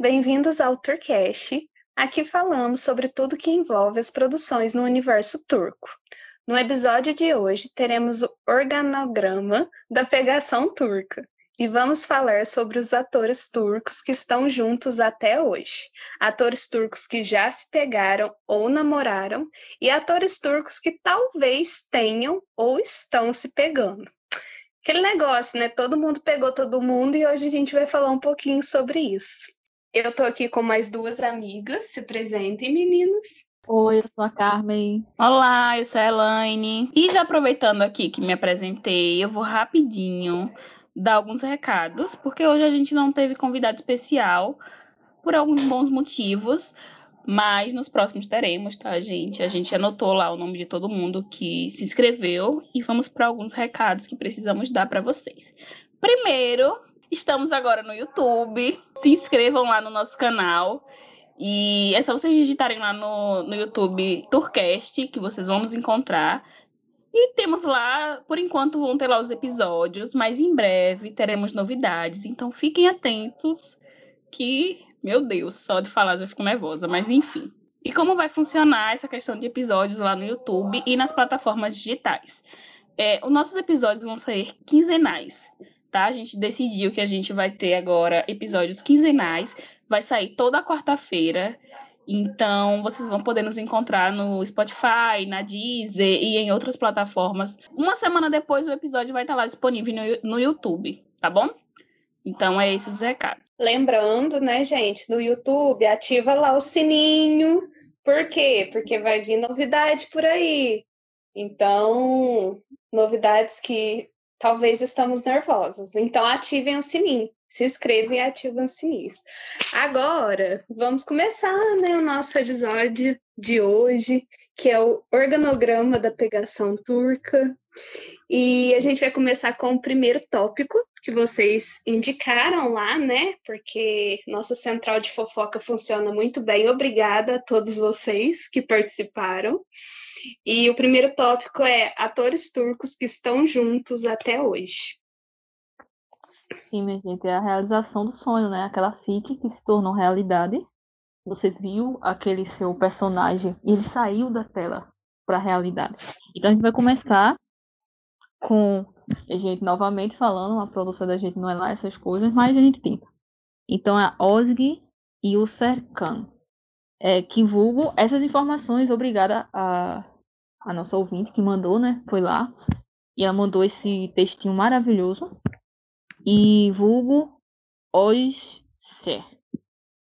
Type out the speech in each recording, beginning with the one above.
bem-vindos ao Turcast. Aqui falamos sobre tudo que envolve as produções no universo turco. No episódio de hoje, teremos o organograma da pegação turca e vamos falar sobre os atores turcos que estão juntos até hoje. Atores turcos que já se pegaram ou namoraram e atores turcos que talvez tenham ou estão se pegando. Aquele negócio, né? Todo mundo pegou todo mundo e hoje a gente vai falar um pouquinho sobre isso. Eu tô aqui com mais duas amigas. Se apresentem, meninas. Oi, eu sou a Carmen. Olá, eu sou a Elaine. E já aproveitando aqui que me apresentei, eu vou rapidinho dar alguns recados, porque hoje a gente não teve convidado especial por alguns bons motivos, mas nos próximos teremos, tá, gente? A gente anotou lá o nome de todo mundo que se inscreveu e vamos para alguns recados que precisamos dar para vocês. Primeiro, estamos agora no YouTube. Se inscrevam lá no nosso canal. E é só vocês digitarem lá no, no YouTube Tourcast, que vocês vão nos encontrar. E temos lá, por enquanto, vão ter lá os episódios, mas em breve teremos novidades. Então fiquem atentos que meu Deus, só de falar já fico nervosa, mas enfim. E como vai funcionar essa questão de episódios lá no YouTube e nas plataformas digitais? É, os nossos episódios vão sair quinzenais, tá? A gente decidiu que a gente vai ter agora episódios quinzenais, vai sair toda quarta-feira. Então, vocês vão poder nos encontrar no Spotify, na Deezer e em outras plataformas. Uma semana depois, o episódio vai estar lá disponível no, no YouTube, tá bom? Então, é esse os recados. Lembrando, né, gente, no YouTube, ativa lá o sininho. Por quê? Porque vai vir novidade por aí. Então, novidades que talvez estamos nervosos. Então, ativem o sininho. Se inscrevam e ativem o sininho. Agora, vamos começar né, o nosso episódio de hoje, que é o organograma da pegação turca. E a gente vai começar com o primeiro tópico que vocês indicaram lá, né? Porque nossa central de fofoca funciona muito bem. Obrigada a todos vocês que participaram. E o primeiro tópico é atores turcos que estão juntos até hoje. Sim, minha gente, é a realização do sonho, né? Aquela fique que se tornou realidade. Você viu aquele seu personagem e ele saiu da tela para a realidade. Então a gente vai começar com a gente novamente falando, a produção da gente não é lá essas coisas, mas a gente tenta. Então é a Osg e o Serkan. É, que vulgo essas informações, obrigada a, a nossa ouvinte que mandou, né? Foi lá. E ela mandou esse textinho maravilhoso. E vulgo Osser,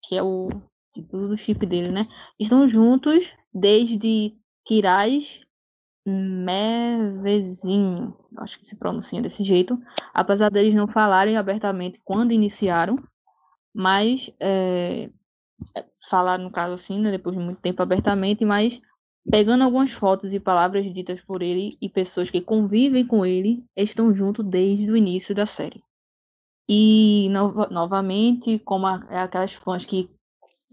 que é o título do chip dele, né? Estão juntos desde Kiraz Mevezinho, acho que se pronuncia desse jeito, apesar deles não falarem abertamente quando iniciaram, mas é, falaram, no caso assim, né, depois de muito tempo abertamente, mas pegando algumas fotos e palavras ditas por ele e pessoas que convivem com ele, estão juntos desde o início da série. E, no, novamente, como a, é aquelas fãs que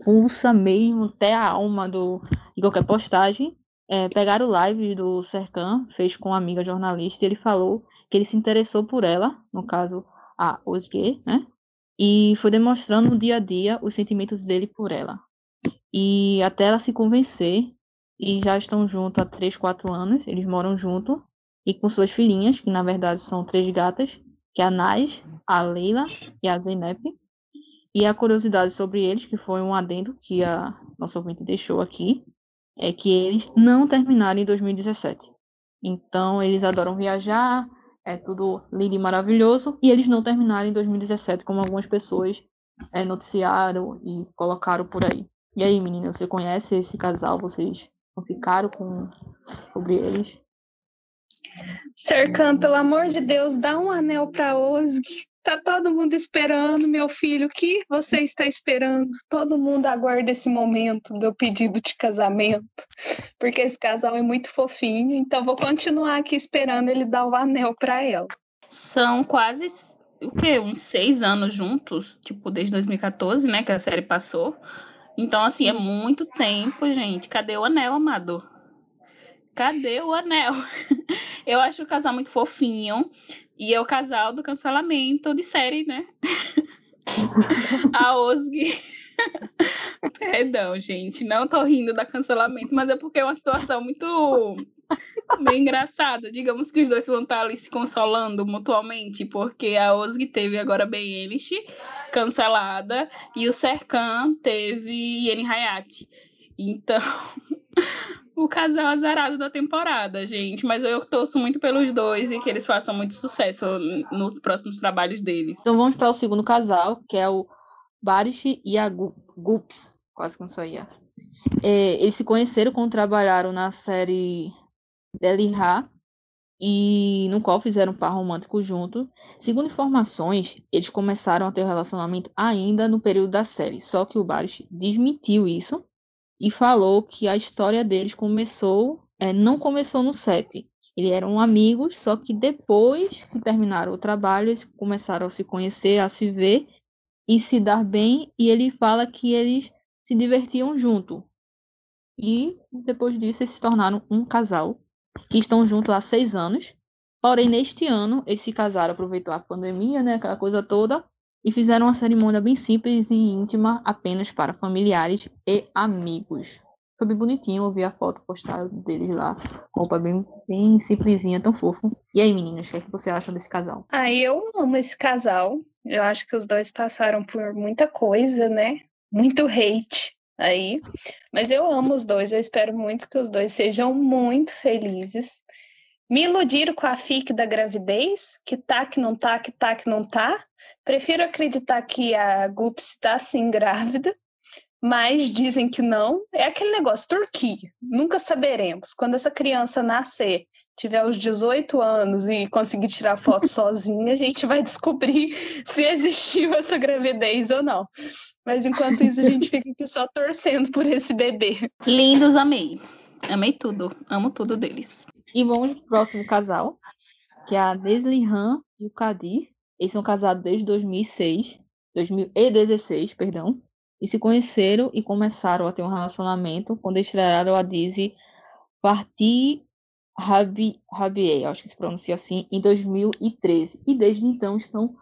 pulsa mesmo até a alma do, de qualquer postagem, é, pegaram o live do Serkan, fez com uma amiga jornalista, e ele falou que ele se interessou por ela, no caso, a Osge, né? E foi demonstrando no dia a dia os sentimentos dele por ela. E até ela se convencer, e já estão juntos há 3, 4 anos, eles moram junto, e com suas filhinhas, que na verdade são três gatas, que é a Nais, a Leila e a Zeynep. E a curiosidade sobre eles, que foi um adendo que a nossa ouvinte deixou aqui, é que eles não terminaram em 2017. Então, eles adoram viajar, é tudo lindo e maravilhoso, e eles não terminaram em 2017, como algumas pessoas é, noticiaram e colocaram por aí. E aí, menina, você conhece esse casal? Vocês ficaram com sobre eles? Serkan, pelo amor de Deus, dá um anel para Osg. Tá todo mundo esperando, meu filho. O que você está esperando? Todo mundo aguarda esse momento do pedido de casamento, porque esse casal é muito fofinho. Então vou continuar aqui esperando ele dar o anel para ela. São quase o quê? Uns seis anos juntos, tipo desde 2014, né, que a série passou. Então assim é muito tempo, gente. Cadê o anel, amado? Cadê o anel? Eu acho o casal muito fofinho. E é o casal do cancelamento de série, né? a Osg Perdão, gente. Não tô rindo da cancelamento, mas é porque é uma situação muito bem engraçada. Digamos que os dois vão estar ali se consolando mutuamente, porque a Osg teve agora bem Elish cancelada e o Serkan teve Yeni Hayat. Então, o casal azarado da temporada, gente. Mas eu torço muito pelos dois e que eles façam muito sucesso nos próximos trabalhos deles. Então vamos para o segundo casal, que é o Barish e a Gups. Quase que não saía. É, eles se conheceram quando trabalharam na série Belihá e no qual fizeram um par romântico junto. Segundo informações, eles começaram a ter um relacionamento ainda no período da série, só que o Barish desmentiu isso e falou que a história deles começou, é, não começou no set. Eles eram amigos, só que depois que terminaram o trabalho, eles começaram a se conhecer, a se ver e se dar bem. E ele fala que eles se divertiam junto. E depois disso, eles se tornaram um casal que estão juntos há seis anos. Porém, neste ano, esse casal aproveitou a pandemia, né, aquela coisa toda, e fizeram uma cerimônia bem simples e íntima, apenas para familiares e amigos. Foi bem bonitinho, eu vi a foto postada deles lá, roupa bem, bem simplesinha, tão fofo. E aí, meninas, o que, é que você acha desse casal? Ah, eu amo esse casal. Eu acho que os dois passaram por muita coisa, né? Muito hate aí. Mas eu amo os dois, eu espero muito que os dois sejam muito felizes. Me iludiram com a FIC da gravidez, que tá, que não tá, que tá, que não tá. Prefiro acreditar que a Gups está sim grávida, mas dizem que não. É aquele negócio, Turquia, nunca saberemos. Quando essa criança nascer, tiver os 18 anos e conseguir tirar foto sozinha, a gente vai descobrir se existiu essa gravidez ou não. Mas enquanto isso, a gente fica aqui só torcendo por esse bebê. Lindos, amei. Amei tudo. Amo tudo deles. E vamos pro próximo casal, que é a Deslihan e o Kadir. Eles são casados desde 2006, 2016, perdão, e se conheceram e começaram a ter um relacionamento quando estrearam a Dizzy Parti Rabi, Rabier, acho que se pronuncia assim, em 2013. E desde então estão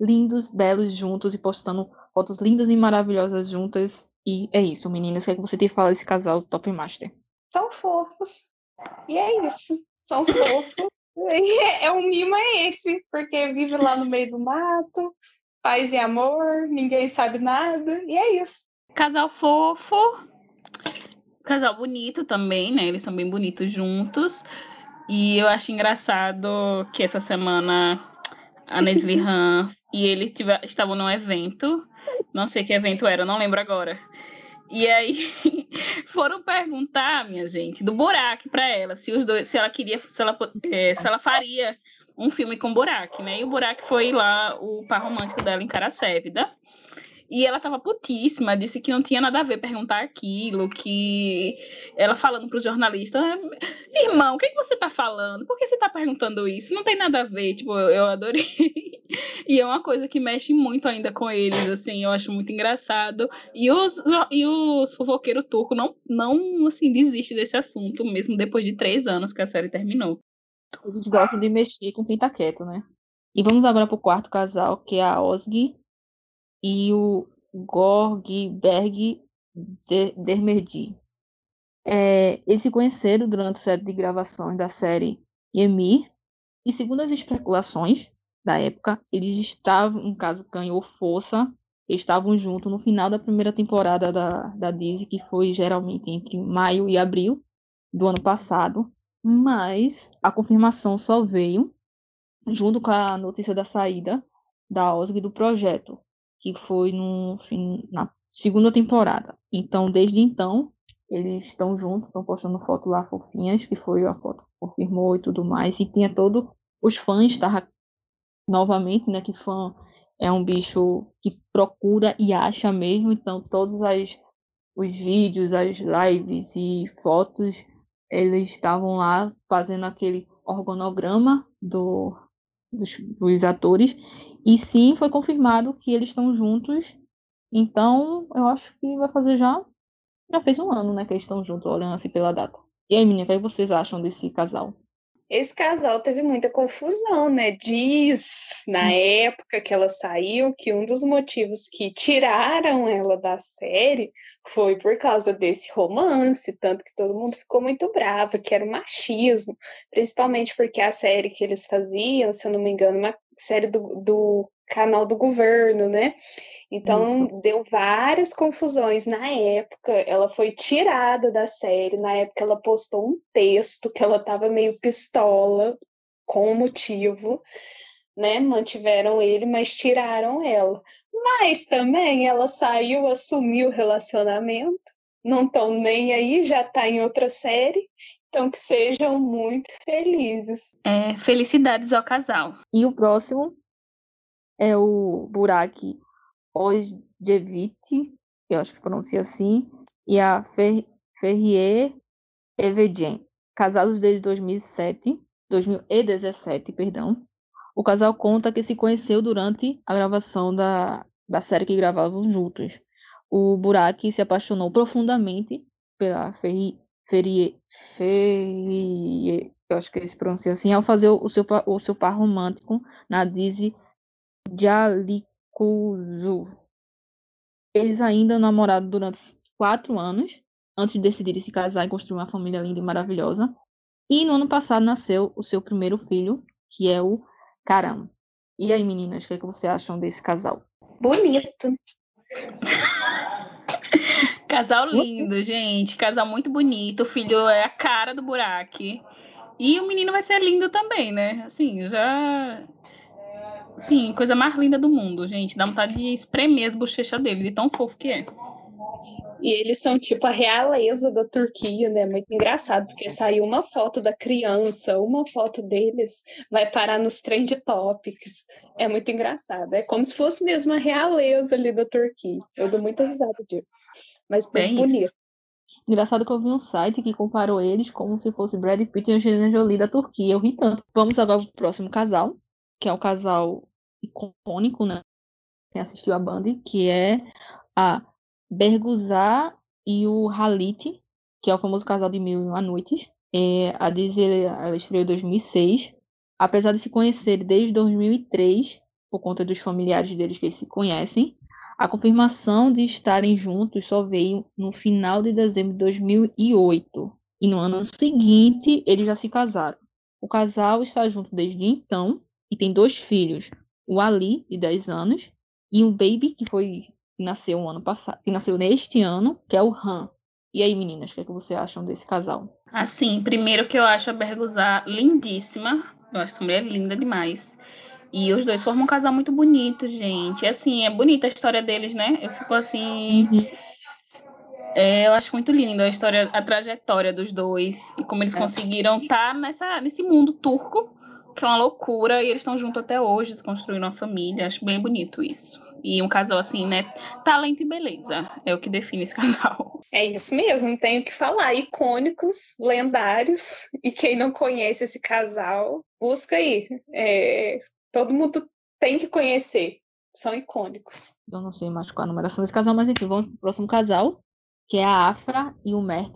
lindos, belos juntos e postando fotos lindas e maravilhosas juntas. E é isso, meninas. O que, é que você tem que falar desse casal Top Master? São fofos. E é isso. São fofos. É um mimo é esse, porque vive lá no meio do mato, paz e amor, ninguém sabe nada, e é isso. Casal fofo, casal bonito também, né? Eles são bem bonitos juntos. E eu acho engraçado que essa semana a Nesli Han e ele estavam num evento. Não sei que evento era, não lembro agora. E aí foram perguntar, minha gente, do Burak para ela, se os dois, se ela queria, se ela, é, se ela faria um filme com Burak, né? E o Burak foi lá o par romântico dela em Caracévida. E ela tava putíssima, disse que não tinha nada a ver perguntar aquilo, que ela falando pro jornalista, irmão, o que, que você tá falando? Por que você tá perguntando isso? Não tem nada a ver, tipo, eu adorei. e é uma coisa que mexe muito ainda com eles, assim, eu acho muito engraçado. E os, e os fofoqueiros turcos não, não, assim, desistem desse assunto, mesmo depois de três anos que a série terminou. Eles gostam de mexer com quem tá quieto, né? E vamos agora pro quarto casal, que é a Osgi e o Gorgberg Dermerdi. É, eles se conheceram durante a série de gravações da série Emir, e segundo as especulações da época, eles estavam, no caso, ganhou força, estavam juntos no final da primeira temporada da, da Disney, que foi geralmente entre maio e abril do ano passado, mas a confirmação só veio junto com a notícia da saída da OSG do projeto, que foi no na segunda temporada. Então, desde então, eles estão juntos, estão postando foto lá fofinhas, que foi a foto que confirmou e tudo mais. E tinha todo os fãs estavam novamente, né, que fã é um bicho que procura e acha mesmo, então todos as, os vídeos, as lives e fotos, eles estavam lá fazendo aquele organograma do, dos, dos atores e sim, foi confirmado que eles estão juntos. Então, eu acho que vai fazer já. Já fez um ano, né? Que eles estão juntos, olhando assim pela data. E aí, menina, o que vocês acham desse casal? esse casal teve muita confusão, né? Diz na época que ela saiu que um dos motivos que tiraram ela da série foi por causa desse romance, tanto que todo mundo ficou muito bravo, que era o machismo, principalmente porque a série que eles faziam, se eu não me engano, uma série do, do canal do governo, né? Então Isso. deu várias confusões na época. Ela foi tirada da série. Na época ela postou um texto que ela estava meio pistola com motivo, né? Mantiveram ele, mas tiraram ela. Mas também ela saiu, assumiu o relacionamento. Não estão nem aí, já está em outra série. Então que sejam muito felizes. É, felicidades ao casal. E o próximo é o Burak Ojevit, eu acho que pronuncia assim, e a Fer Ferrier Evegen, casados desde 2007, 2017, perdão. O casal conta que se conheceu durante a gravação da, da série que gravavam juntos. O Burak se apaixonou profundamente pela Ferrier, Ferrier, Ferrier eu acho que se pronuncia assim, ao fazer o seu, o seu par romântico na Dizzy Jalikuzu. Eles ainda namoraram durante quatro anos, antes de decidirem se casar e construir uma família linda e maravilhosa. E no ano passado nasceu o seu primeiro filho, que é o Karam. E aí, meninas, o que, é que vocês acham desse casal? Bonito. Casal lindo, gente. Casal muito bonito. O filho é a cara do buraco. E o menino vai ser lindo também, né? Assim, já Sim, coisa mais linda do mundo, gente. Dá vontade de espremer as bochechas dele, de tão fofo que é. E eles são tipo a realeza da Turquia, né? Muito engraçado, porque saiu uma foto da criança, uma foto deles vai parar nos trend topics. É muito engraçado. É como se fosse mesmo a realeza ali da Turquia. Eu dou muita risada disso. Mas é bonito. Engraçado que eu vi um site que comparou eles como se fosse Brad Pitt e Angelina Jolie da Turquia. Eu ri tanto. Vamos agora pro próximo casal, que é o casal icônico, né? Quem assistiu a Band, que é a Berguzar e o Halit, que é o famoso casal de Mil e Uma Noites. É, a Disney ela estreou em 2006. Apesar de se conhecer desde 2003, por conta dos familiares deles que se conhecem, a confirmação de estarem juntos só veio no final de dezembro de 2008. E no ano seguinte, eles já se casaram. O casal está junto desde então e tem dois filhos, o Ali, de 10 anos, e um baby que foi que nasceu ano passado, que nasceu neste ano, que é o Han. E aí, meninas, o que, é que vocês acham desse casal? Assim, primeiro que eu acho a Berguzar lindíssima. Eu acho essa mulher linda demais. E os dois formam um casal muito bonito, gente. E, assim, é bonita a história deles, né? Eu fico assim. Uhum. É, eu acho muito lindo a história, a trajetória dos dois e como eles é. conseguiram estar tá nessa, nesse mundo turco que é uma loucura, e eles estão juntos até hoje, construindo uma família. Acho bem bonito isso. E um casal assim, né? Talento e beleza é o que define esse casal. É isso mesmo, tenho que falar. Icônicos, lendários. E quem não conhece esse casal, busca aí. É, todo mundo tem que conhecer. São icônicos. Eu não sei mais qual a numeração desse casal, mas enfim, vamos pro próximo casal, que é a Afra e o Mert.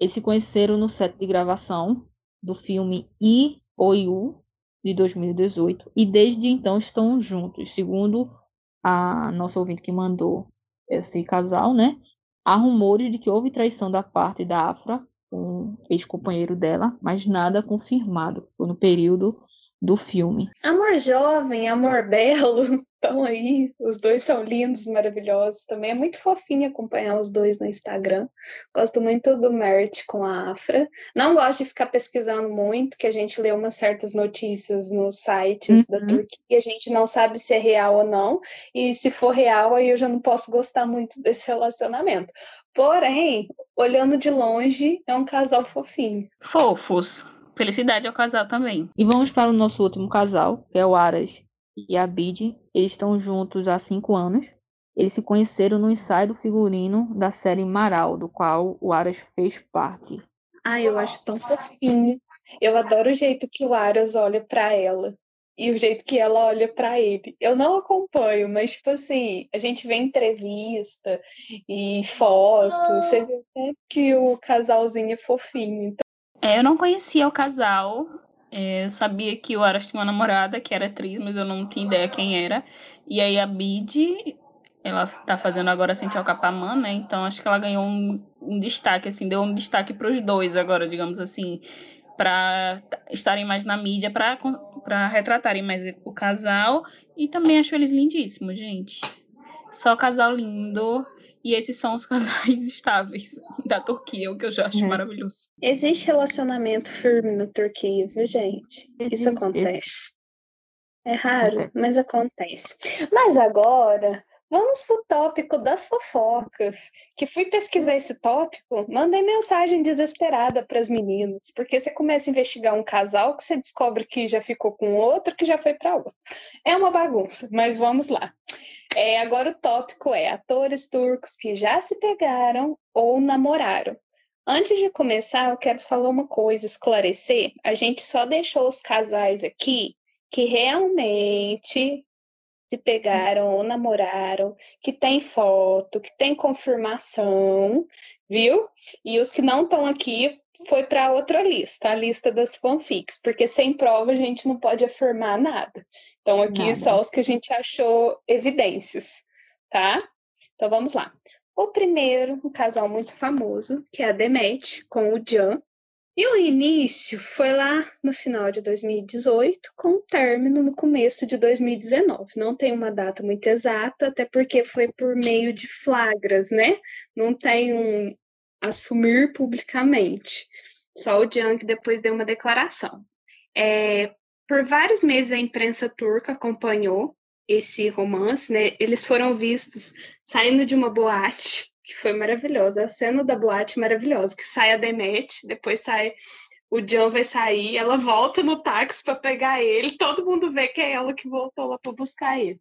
Eles se conheceram no set de gravação do filme I Oiu, de 2018 e desde então estão juntos, segundo a nossa ouvinte que mandou esse casal, né? Há rumores de que houve traição da parte da Afra um ex-companheiro dela, mas nada confirmado. Foi no período do filme. Amor jovem, amor belo, estão aí. Os dois são lindos, maravilhosos. Também é muito fofinho acompanhar os dois no Instagram. Gosto muito do Mert com a Afra. Não gosto de ficar pesquisando muito, que a gente lê umas certas notícias nos sites uhum. da Turquia e a gente não sabe se é real ou não. E se for real, aí eu já não posso gostar muito desse relacionamento. Porém, olhando de longe, é um casal fofinho. Fofos. Felicidade ao casal também. E vamos para o nosso último casal, que é o Aras e a Bid. Eles estão juntos há cinco anos. Eles se conheceram no ensaio do figurino da série Maral, do qual o Aras fez parte. Ai, eu acho tão fofinho. Eu adoro o jeito que o Aras olha para ela e o jeito que ela olha para ele. Eu não acompanho, mas tipo assim, a gente vê entrevista e foto, você vê que o casalzinho é fofinho. É, eu não conhecia o casal, É, eu sabia que o Aras tinha uma namorada que era atriz, mas eu não tinha ideia quem era. E aí a Bid, ela tá fazendo agora Sentir Capamã, né? Então acho que ela ganhou um, um destaque, assim, deu um destaque para os dois agora, digamos assim, para estarem mais na mídia, para retratarem mais o casal. E também acho eles lindíssimos, gente. Só casal lindo. E esses são os casais estáveis da Turquia, o que eu já acho é. maravilhoso. Existe relacionamento firme na Turquia, viu, gente? Isso acontece. É raro, mas acontece. Mas agora, vamos pro tópico das fofocas. Que fui pesquisar esse tópico, mandei mensagem desesperada para as meninas, porque você começa a investigar um casal que você descobre que já ficou com outro, que já foi para outro. É uma bagunça, mas vamos lá. É, agora o tópico é atores turcos que já se pegaram ou namoraram. Antes de começar, eu quero falar uma coisa, esclarecer. A gente só deixou os casais aqui que realmente se pegaram ou namoraram, que tem foto, que tem confirmação, viu? E os que não estão aqui foi para outra lista, a lista das fanfics, porque sem prova a gente não pode afirmar nada. Então, aqui nada. só os que a gente achou evidências, tá? Então, vamos lá. O primeiro, um casal muito famoso, que é a Demet, com o Jan. E o início foi lá no final de 2018, com o término no começo de 2019. Não tem uma data muito exata, até porque foi por meio de flagras, né? Não tem um, assumir publicamente. Só o Jiang depois deu uma declaração. É, por vários meses a imprensa turca acompanhou esse romance, né? Eles foram vistos saindo de uma boate, que foi maravilhosa, a cena da boate maravilhosa, que sai a Demet, depois sai o John vai sair, ela volta no táxi para pegar ele, todo mundo vê que é ela que voltou lá para buscar ele.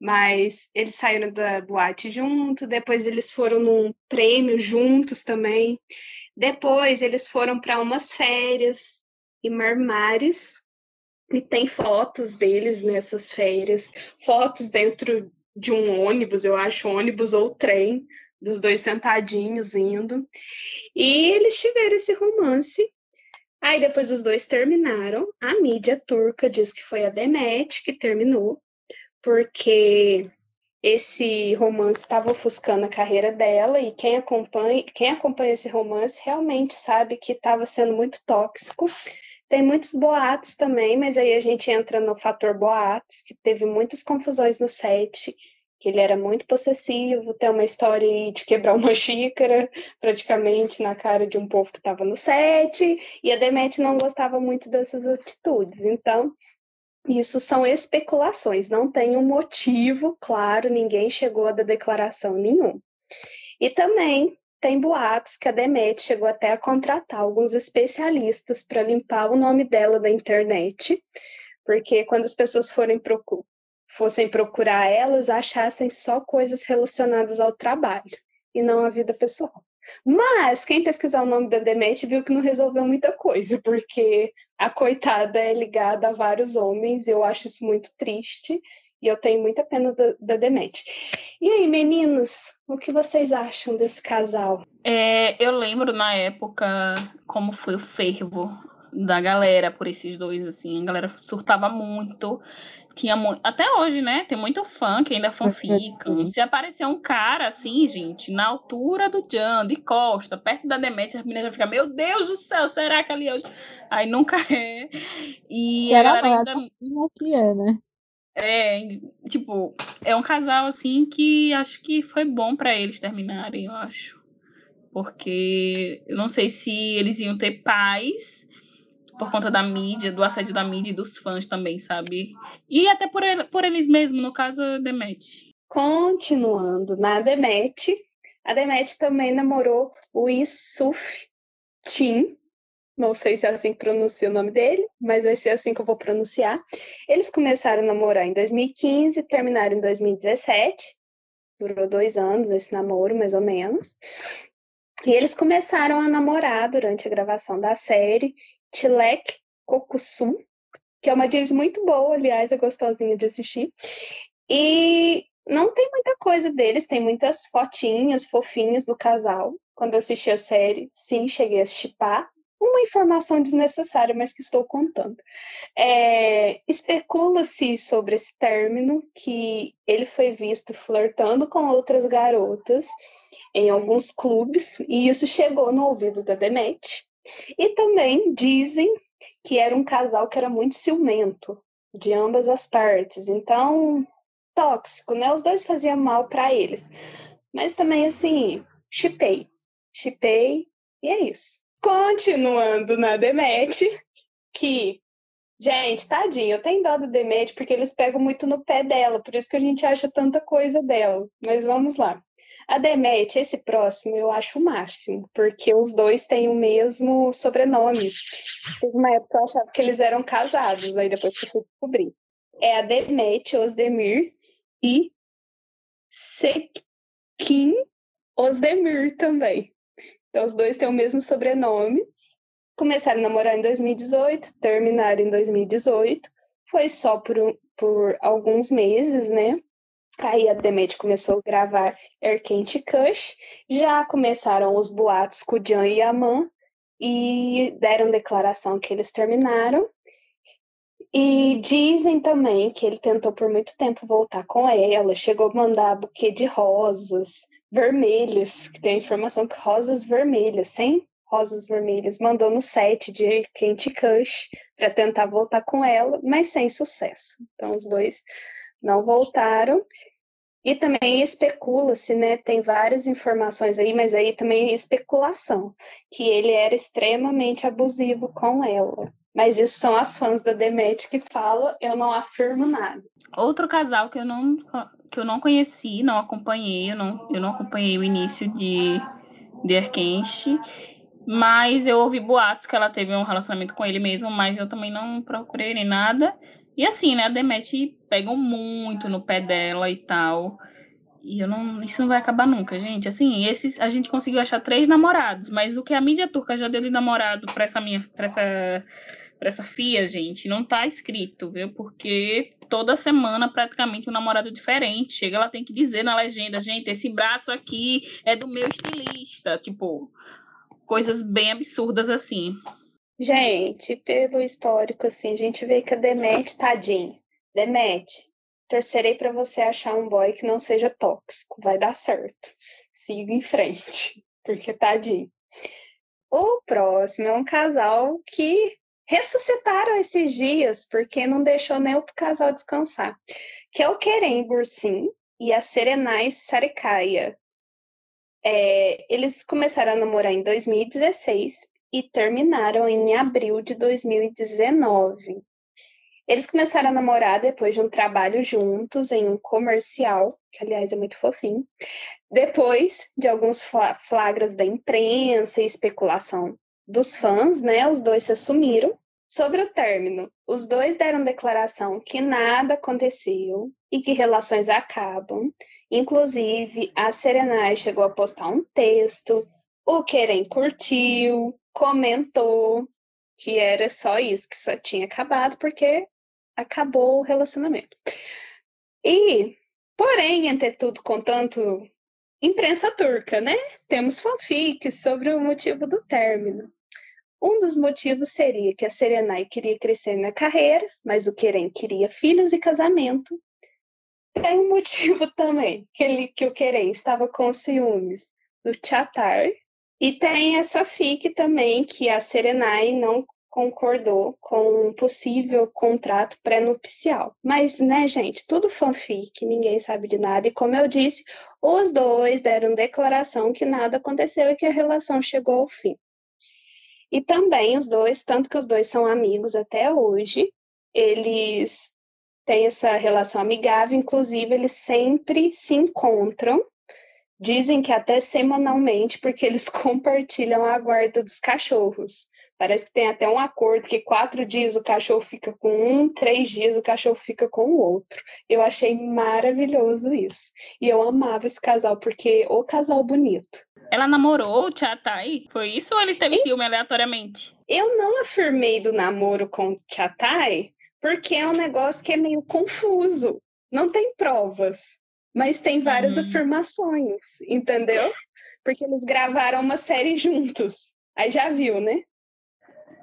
Mas eles saíram da boate junto, depois eles foram num prêmio juntos também. Depois eles foram para umas férias em Marmares, e tem fotos deles nessas férias, fotos dentro de um ônibus, eu acho ônibus ou trem, dos dois sentadinhos indo. E eles tiveram esse romance. Aí depois os dois terminaram. A mídia turca diz que foi a Demet que terminou porque esse romance estava ofuscando a carreira dela e quem acompanha, quem acompanha esse romance realmente sabe que estava sendo muito tóxico. Tem muitos boatos também, mas aí a gente entra no fator boatos, que teve muitas confusões no set, que ele era muito possessivo, tem uma história de quebrar uma xícara praticamente na cara de um povo que estava no set, e a Demet não gostava muito dessas atitudes. Então, isso são especulações, não tem um motivo claro, ninguém chegou a dar declaração nenhuma. E também tem boatos que a Demet chegou até a contratar alguns especialistas para limpar o nome dela da internet, porque quando as pessoas forem fossem procurar elas, achassem só coisas relacionadas ao trabalho e não à vida pessoal. Mas quem pesquisar o nome da Demet viu que não resolveu muita coisa, porque a coitada é ligada a vários homens, e eu acho isso muito triste, e eu tenho muita pena da, da Demet. E aí, meninos, o que vocês acham desse casal? É, eu lembro na época como foi o fervo da galera por esses dois, assim, a galera surtava muito tinha muito. Até hoje, né? Tem muito fã que ainda fanficam. Se aparecer um cara assim, gente, na altura do Jan, de costa, perto da Demet, as meninas vão ficar, meu Deus do céu, será que ali hoje? Aí nunca é. E Será a galera ainda. Que é, né? É, tipo, é um casal assim que acho que foi bom para eles terminarem, eu acho. Porque eu não sei se eles iam ter paz por conta da mídia, do assédio da mídia e dos fãs também, sabe? E até por, ele, por eles mesmos, no caso, a Demet. Continuando na Demet, a Demet também namorou o Isuf Tim, não sei se é assim que pronuncia o nome dele, mas vai ser assim que eu vou pronunciar. Eles começaram a namorar em 2015, terminaram em 2017. Durou dois anos esse namoro, mais ou menos. E eles começaram a namorar durante a gravação da série Tilek Kokusum, que é uma jeans muito boa, aliás, é gostosinha de assistir. E não tem muita coisa deles, tem muitas fotinhas fofinhas do casal. Quando eu assisti a série, sim, cheguei a chipar. uma informação desnecessária, mas que estou contando. É, Especula-se sobre esse término que ele foi visto flertando com outras garotas em alguns clubes, e isso chegou no ouvido da Demet. E também dizem que era um casal que era muito ciumento de ambas as partes, então tóxico, né? Os dois faziam mal para eles. Mas também assim, chipei. Chipei e é isso. Continuando na Demet, que, gente, tadinho, tenho dó da Demet porque eles pegam muito no pé dela, por isso que a gente acha tanta coisa dela. Mas vamos lá. A Demet, esse próximo, eu acho o máximo, porque os dois têm o mesmo sobrenome. Teve uma época que eu achava que eles eram casados, aí depois que eu fui descobrir. É a Demet Osdemir e Sekin Osdemir também. Então, os dois têm o mesmo sobrenome. Começaram a namorar em 2018, terminaram em 2018. Foi só por, por alguns meses, né? Aí a Demet começou a gravar Air Kent Kush. Já começaram os boatos com o Jan e a Man. E deram declaração que eles terminaram. E dizem também que ele tentou por muito tempo voltar com ela, chegou a mandar buquê de rosas, vermelhas, que tem a informação que rosas vermelhas, sem rosas vermelhas, mandou no set de Kent Kush para tentar voltar com ela, mas sem sucesso. Então os dois não voltaram. E também especula-se, né? Tem várias informações aí, mas aí também é especulação, que ele era extremamente abusivo com ela. Mas isso são as fãs da Demet que falam, eu não afirmo nada. Outro casal que eu não que eu não conheci, não acompanhei, eu não, eu não acompanhei o início de, de mas eu ouvi boatos que ela teve um relacionamento com ele mesmo, mas eu também não procurei nem nada. E assim, né, a Demet pegam muito no pé dela e tal. E eu não, isso não vai acabar nunca, gente. Assim, esses a gente conseguiu achar três namorados, mas o que a mídia turca já deu de namorado para essa minha, para essa para essa FIA, gente, não tá escrito, viu? Porque toda semana praticamente um namorado diferente. Chega, ela tem que dizer na legenda, gente, esse braço aqui é do meu estilista, tipo, coisas bem absurdas assim. Gente, pelo histórico assim, a gente vê que a Demet, tadinho. Demet, torcerei para você achar um boy que não seja tóxico, vai dar certo. Siga em frente, porque tadinho. O próximo é um casal que ressuscitaram esses dias, porque não deixou nem o casal descansar, que é o Kerem Bursin e a Serenai Sarikaya. É, eles começaram a namorar em 2016 e terminaram em abril de 2019. Eles começaram a namorar depois de um trabalho juntos em um comercial, que aliás é muito fofinho. Depois de alguns flagras da imprensa e especulação dos fãs, né? Os dois se assumiram. Sobre o término, os dois deram declaração que nada aconteceu e que relações acabam. Inclusive, a Serenai chegou a postar um texto, o Keren curtiu, comentou que era só isso, que só tinha acabado porque acabou o relacionamento. E, porém, entretudo, contanto imprensa turca, né? Temos fanfics sobre o motivo do término. Um dos motivos seria que a Serenai queria crescer na carreira, mas o Querem queria filhos e casamento. Tem um motivo também, que, ele, que o Querem estava com ciúmes do Chatar. E tem essa fic também, que a Serenai não concordou com um possível contrato pré-nupcial. Mas, né, gente, tudo fanfic, ninguém sabe de nada. E como eu disse, os dois deram declaração que nada aconteceu e que a relação chegou ao fim. E também os dois, tanto que os dois são amigos até hoje, eles têm essa relação amigável, inclusive eles sempre se encontram. Dizem que até semanalmente, porque eles compartilham a guarda dos cachorros. Parece que tem até um acordo que quatro dias o cachorro fica com um, três dias o cachorro fica com o outro. Eu achei maravilhoso isso. E eu amava esse casal, porque o casal bonito. Ela namorou o Chatai? Foi isso ou ele teve e... ciúme aleatoriamente? Eu não afirmei do namoro com o Chatai, porque é um negócio que é meio confuso. Não tem provas, mas tem várias hum. afirmações, entendeu? Porque eles gravaram uma série juntos. Aí já viu, né?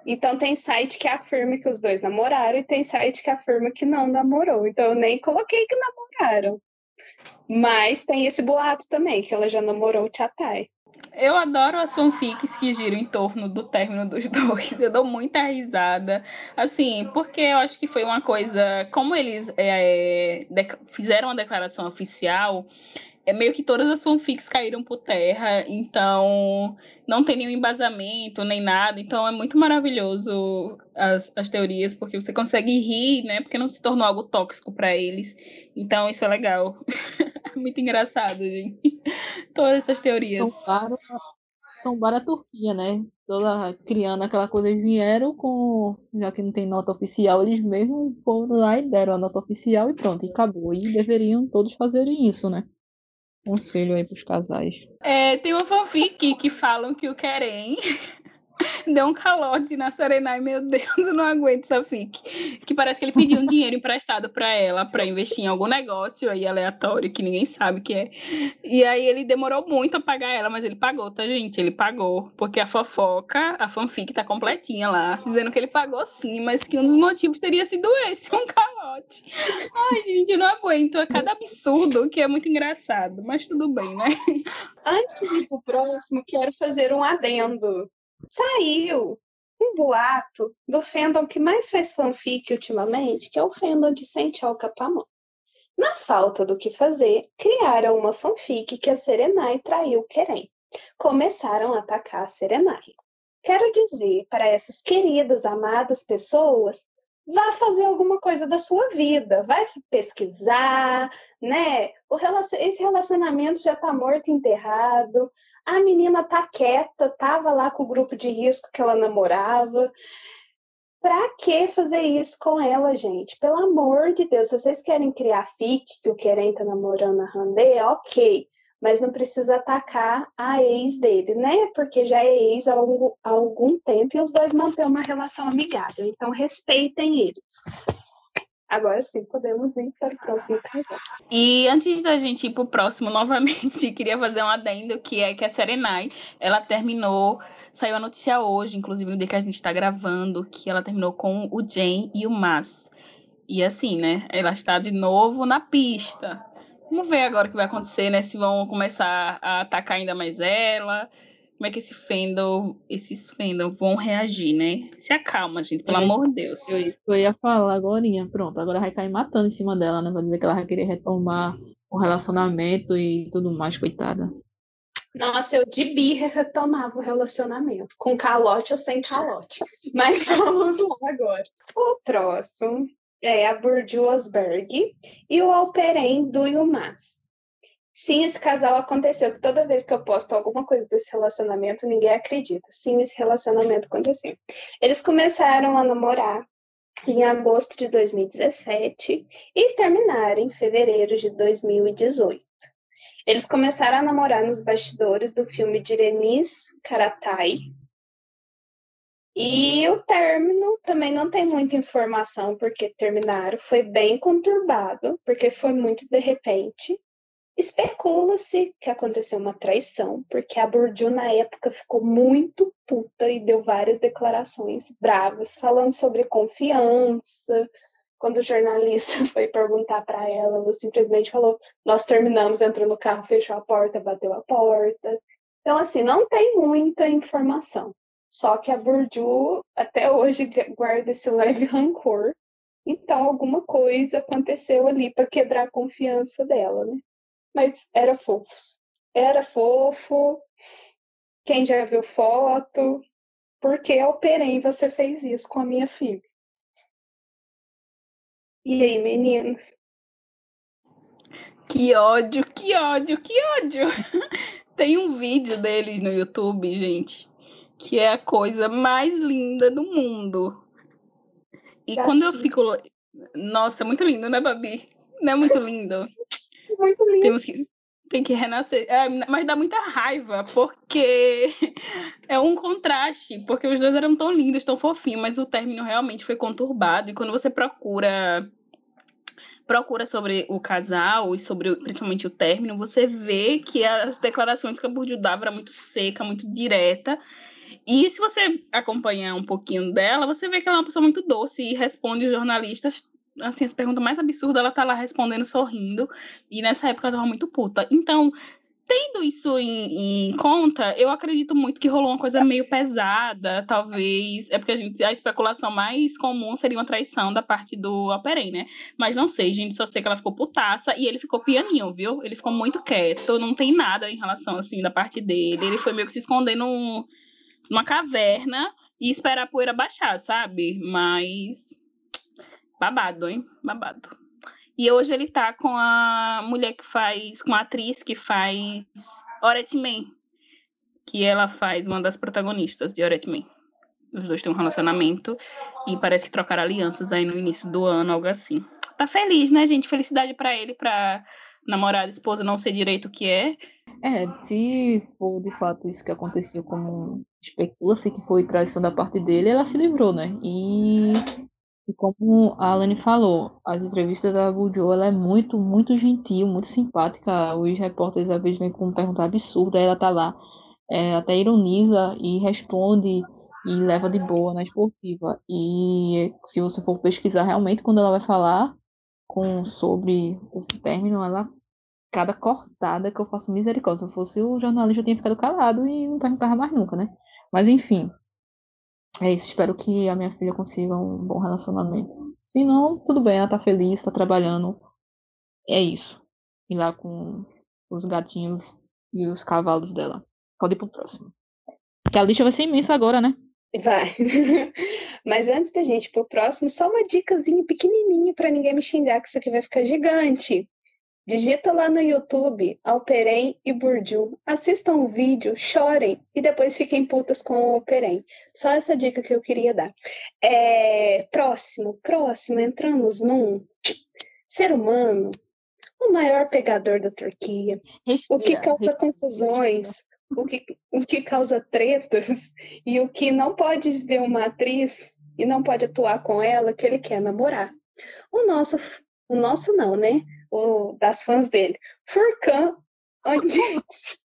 Então tem site que afirma que os dois namoraram e tem site que afirma que não namorou. Então eu nem coloquei que namoraram. Mas tem esse boato também, que ela já namorou o Chatai. Eu adoro as fanfics que giram em torno do término dos dois. Eu dou muita risada. Assim, porque eu acho que foi uma coisa. Como eles é, fizeram uma declaração oficial, é meio que todas as fanfics caíram por terra, então não tem nenhum embasamento nem nada, então é muito maravilhoso as, as teorias, porque você consegue rir, né? Porque não se tornou algo tóxico para eles. Então isso é legal. muito engraçado, gente. Todas essas teorias. São para a Turquia, né? Toda criando aquela coisa, eles vieram com. Já que não tem nota oficial, eles mesmos foram lá e deram a nota oficial e pronto, e acabou. E deveriam todos fazerem isso, né? Conselho aí pros casais. É, tem uma fanfic que falam que o querem deu um calote na Serenai, meu Deus, eu não aguento essa fic. Que parece que ele pediu um dinheiro emprestado para ela para investir em algum negócio aí aleatório que ninguém sabe que é. E aí ele demorou muito a pagar ela, mas ele pagou, tá, gente? Ele pagou, porque a fofoca, a fanfic tá completinha lá, dizendo que ele pagou sim, mas que um dos motivos teria sido esse, um calote. Ai, gente, eu não aguento, é cada absurdo que é muito engraçado, mas tudo bem, né? Antes de ir pro próximo, quero fazer um adendo saiu um boato do fandom que mais faz fanfic ultimamente, que é o fandom de Sentinel Capamon. Na falta do que fazer, criaram uma fanfic que a Serenai traiu Keren. Começaram a atacar a Serenai. Quero dizer para essas queridas, amadas pessoas vá fazer alguma coisa da sua vida, vai pesquisar, né? O relacion... Esse relacionamento já está morto enterrado, a menina tá quieta, tava lá com o grupo de risco que ela namorava. Pra que fazer isso com ela, gente? Pelo amor de Deus, se vocês querem criar fic, que o Querem tá namorando a Randê, ok mas não precisa atacar a ex dele, né? Porque já é ex há algum, há algum tempo e os dois mantêm uma relação amigável. Então, respeitem eles. Agora sim, podemos ir para o próximo. E antes da gente ir para o próximo, novamente, queria fazer um adendo, que é que a Serenai, ela terminou, saiu a notícia hoje, inclusive no dia que a gente está gravando, que ela terminou com o Jen e o Mas. E assim, né, ela está de novo na pista. Vamos ver agora o que vai acontecer, né? Se vão começar a atacar ainda mais ela. Como é que esse fandom, esses fandom vão reagir, né? Se acalma, gente, pelo eu, amor de Deus. Eu, eu ia falar agora, pronto, agora vai cair matando em cima dela, né? Vai dizer que ela vai querer retomar o relacionamento e tudo mais, coitada. Nossa, eu de birra retomava o relacionamento, com calote ou sem calote. Mas vamos lá agora. O próximo é a Burju Osberg e o Alperen do Yumas. Sim, esse casal aconteceu, que toda vez que eu posto alguma coisa desse relacionamento, ninguém acredita. Sim, esse relacionamento aconteceu. Eles começaram a namorar em agosto de 2017 e terminaram em fevereiro de 2018. Eles começaram a namorar nos bastidores do filme de Renis Karatai, e o término também não tem muita informação porque terminaram. Foi bem conturbado, porque foi muito de repente. Especula-se que aconteceu uma traição, porque a Burju na época ficou muito puta e deu várias declarações bravas, falando sobre confiança. Quando o jornalista foi perguntar para ela, ela simplesmente falou: Nós terminamos, entrou no carro, fechou a porta, bateu a porta. Então, assim, não tem muita informação. Só que a Burju até hoje guarda esse leve rancor. Então, alguma coisa aconteceu ali para quebrar a confiança dela, né? Mas era fofo. Era fofo. Quem já viu foto? Por que operei você fez isso com a minha filha? E aí, menino? Que ódio, que ódio, que ódio! Tem um vídeo deles no YouTube, gente, que é a coisa mais linda do mundo. E quando eu fico. Nossa, é muito lindo, né, Babi? Não é muito lindo? muito lindo. Temos que, tem que renascer. É, mas dá muita raiva, porque é um contraste, porque os dois eram tão lindos, tão fofinhos, mas o término realmente foi conturbado. E quando você procura procura sobre o casal e sobre principalmente o término, você vê que as declarações que a Burju dava era muito seca, muito direta E se você acompanhar um pouquinho dela, você vê que ela é uma pessoa muito doce e responde os jornalistas assim, as perguntas mais absurdas, ela tá lá respondendo sorrindo, e nessa época ela tava muito puta. Então, tendo isso em, em, conta, eu acredito muito que rolou uma coisa meio pesada, talvez. É porque a, gente, a especulação mais comum seria uma traição da parte do Alperen, né? Mas não sei, gente, só sei que ela ficou putaça e ele ficou pianinho, viu? Ele ficou muito quieto, não tem nada em relação, assim, da parte dele. Ele foi meio que se esconder num, numa caverna e esperar a poeira baixar, sabe? Mas. Babado, hein? Babado. E hoje ele tá com a mulher que faz, com a atriz que faz Oret Man, que ela faz uma das protagonistas de Oret Man. Os dois têm um relacionamento e parece que trocaram alianças aí no início do ano, algo assim. Tá feliz, né, gente? Felicidade para ele, pra namorada, esposa não ser direito o que é. É, se for de fato isso que aconteceu como especula-se que foi traição da parte dele, ela se livrou, né? E e como a Alane falou, as entrevistas da Bujo, ela é muito, muito gentil, muito simpática. Os repórteres às vezes vêm com perguntas absurdas, ela tá lá, é, até ironiza e responde e leva de boa na esportiva. E se você for pesquisar realmente, quando ela vai falar com, sobre o término, ela cada cortada que eu faço misericórdia. Se eu fosse o jornalista, eu tinha ficado calado e não perguntava mais nunca, né? Mas enfim, é isso, espero que a minha filha consiga um bom relacionamento. Se não, tudo bem, ela tá feliz, tá trabalhando. É isso. Ir lá com os gatinhos e os cavalos dela. Pode ir pro próximo. Que a lista vai ser imensa agora, né? Vai. Mas antes da gente ir pro próximo, só uma dicasinha pequenininha para ninguém me xingar que isso aqui vai ficar gigante. Digita lá no YouTube Alperem e Burju. Assistam o vídeo, chorem e depois fiquem putas com o Alperem. Só essa dica que eu queria dar. É, próximo, próximo, entramos num ser humano, o maior pegador da Turquia, respira, o que causa confusões, o que, o que causa tretas e o que não pode ver uma atriz e não pode atuar com ela que ele quer namorar. O nosso, o nosso não, né? o, das fãs dele. Furcan, onde.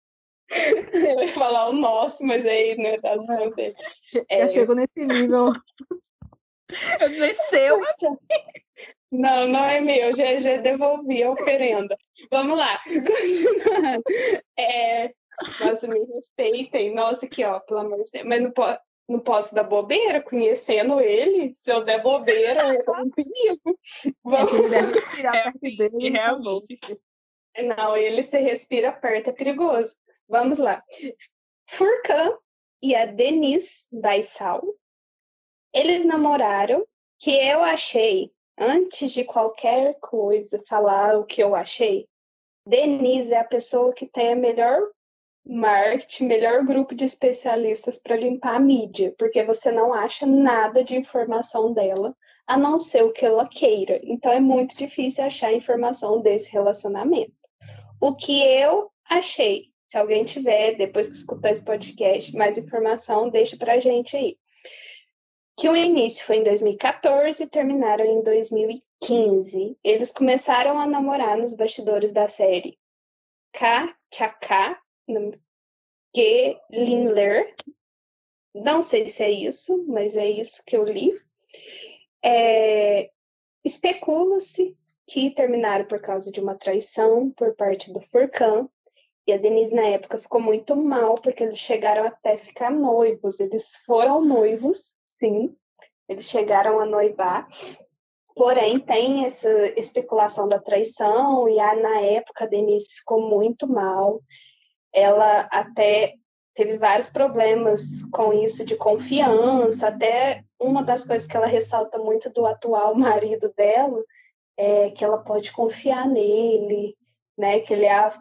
Eu ia falar o nosso, mas aí, né, das fãs dele. Já é... chegou nesse nível. Eu seu. Não, não é meu, já, já devolvi a oferenda. Vamos lá, continuando. É, nossa, me respeitem. Nossa, aqui, ó, pelo amor de Deus. Mas não pode, não posso dar bobeira conhecendo ele. Se eu der bobeira, é um perigo. Vamos respirar é, perto dele. Realmente. Não, ele se respira perto, é perigoso. Vamos lá. Furcan e a Denise Baissal, eles namoraram, que eu achei, antes de qualquer coisa falar o que eu achei, Denise é a pessoa que tem a melhor marketing, melhor grupo de especialistas para limpar a mídia, porque você não acha nada de informação dela, a não ser o que ela queira. Então é muito difícil achar informação desse relacionamento. O que eu achei, se alguém tiver, depois que escutar esse podcast, mais informação, deixa pra gente aí. Que o início foi em 2014 e terminaram em 2015. Eles começaram a namorar nos bastidores da série K que Lindler, não sei se é isso, mas é isso que eu li. É, Especula-se que terminaram por causa de uma traição por parte do Furcan. E a Denise, na época, ficou muito mal, porque eles chegaram até ficar noivos. Eles foram noivos, sim. Eles chegaram a noivar. Porém, tem essa especulação da traição, e a, na época a Denise ficou muito mal ela até teve vários problemas com isso de confiança, até uma das coisas que ela ressalta muito do atual marido dela é que ela pode confiar nele, né, que ele é a,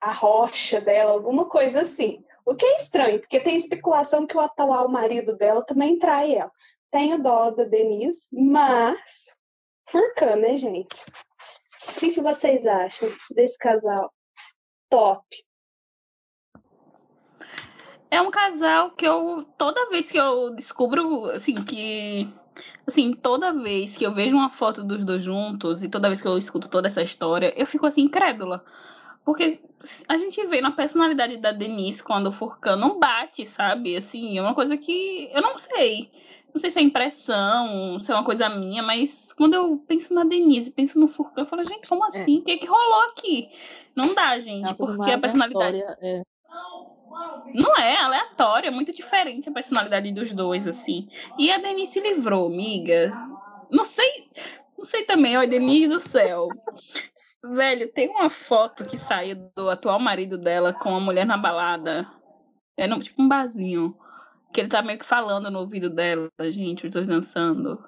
a rocha dela, alguma coisa assim. O que é estranho, porque tem especulação que o atual marido dela também trai ela. Tenho dó da Denise, mas Furcan, né, gente? O que vocês acham desse casal? Top é um casal que eu toda vez que eu descubro assim que assim toda vez que eu vejo uma foto dos dois juntos e toda vez que eu escuto toda essa história eu fico assim incrédula Porque a gente vê na personalidade da Denise quando o Furcan não bate, sabe? Assim, é uma coisa que eu não sei. Não sei se é impressão, se é uma coisa minha, mas quando eu penso na Denise, penso no Furcan, eu falo, gente, como assim? O que, que rolou aqui? Não dá, gente, porque a personalidade. É. Não é aleatória, é muito diferente a personalidade dos dois, assim. E a Denise se livrou, amiga. Não sei, não sei também, ó, Denise do céu. Velho, tem uma foto que saiu do atual marido dela com a mulher na balada. É tipo um barzinho. Que ele tá meio que falando no ouvido dela, gente, os dois dançando.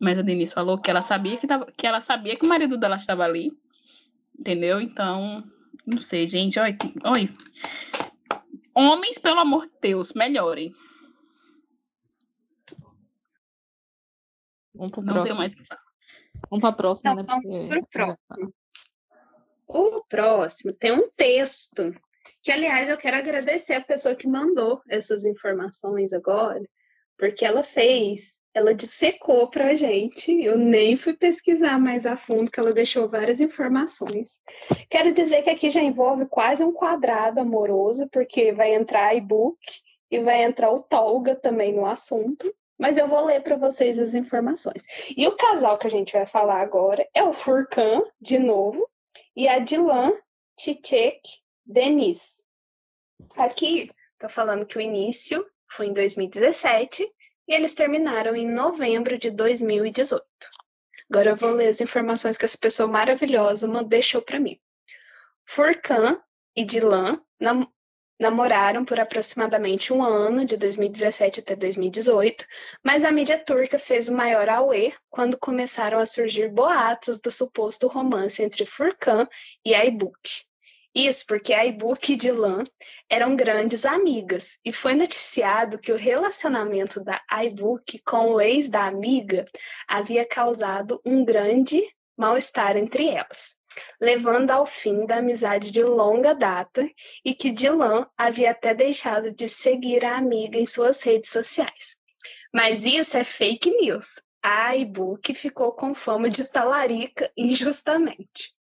Mas a Denise falou que ela sabia que, tava, que ela sabia que o marido dela estava ali. Entendeu? Então, não sei, gente. Olha, olha. Homens, pelo amor de Deus, melhorem. Vamos pro não próximo. tenho mais o que falar. Vamos para a próxima, Então, né? vamos para o próximo. O próximo tem um texto que, aliás, eu quero agradecer a pessoa que mandou essas informações agora, porque ela fez, ela dissecou para a gente. Eu nem fui pesquisar mais a fundo, que ela deixou várias informações. Quero dizer que aqui já envolve quase um quadrado amoroso, porque vai entrar e-book e vai entrar o Tolga também no assunto. Mas eu vou ler para vocês as informações. E o casal que a gente vai falar agora é o Furcan, de novo, e a Dilan Tchek Denis. Aqui, tô falando que o início foi em 2017 e eles terminaram em novembro de 2018. Agora eu vou ler as informações que essa pessoa maravilhosa ma- deixou para mim. Furcan e Dilan nam- namoraram por aproximadamente um ano, de 2017 até 2018, mas a mídia turca fez o maior auê quando começaram a surgir boatos do suposto romance entre Furkan e Aybuk. Isso porque Aybuk e Dilan eram grandes amigas, e foi noticiado que o relacionamento da Aybuk com o ex da amiga havia causado um grande mal-estar entre elas, levando ao fim da amizade de longa data e que Dilan havia até deixado de seguir a amiga em suas redes sociais. Mas isso é fake news. A iBook ficou com fama de talarica injustamente.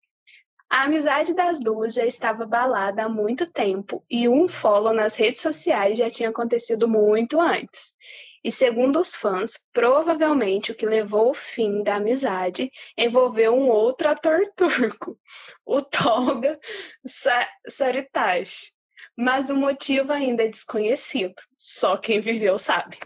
A amizade das duas já estava abalada há muito tempo e um follow nas redes sociais já tinha acontecido muito antes. E segundo os fãs, provavelmente o que levou ao fim da amizade envolveu um outro ator turco, o Tolga Sa Saritash. Mas o motivo ainda é desconhecido, só quem viveu sabe.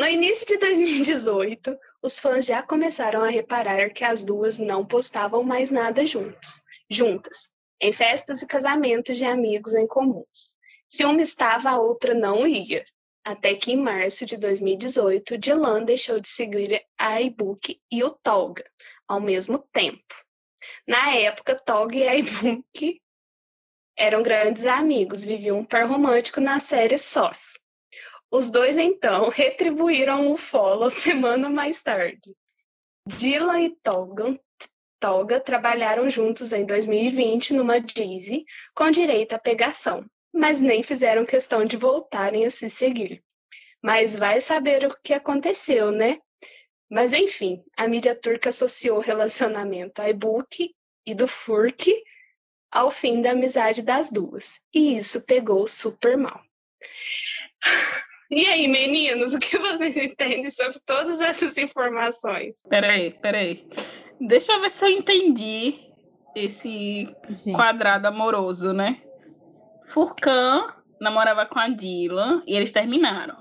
No início de 2018, os fãs já começaram a reparar que as duas não postavam mais nada juntos, juntas, em festas e casamentos de amigos em comuns. Se uma estava, a outra não ia. Até que em março de 2018, Dylan deixou de seguir a iBook e o Tolga ao mesmo tempo. Na época, Tolga e a iBook eram grandes amigos, viviam um par romântico na série Sós. Os dois, então, retribuíram o follow semana mais tarde. Dylan e Tolga, Tolga trabalharam juntos em 2020 numa Dizzy, com direito à pegação, mas nem fizeram questão de voltarem a se seguir. Mas vai saber o que aconteceu, né? Mas enfim, a mídia turca associou o relacionamento iBook e do Furk ao fim da amizade das duas. E isso pegou super mal. E aí, meninos, o que vocês entendem sobre todas essas informações? Peraí, peraí. Deixa eu ver se eu entendi esse Gente, quadrado amoroso, né? Furcan namorava com a Dylan e eles terminaram.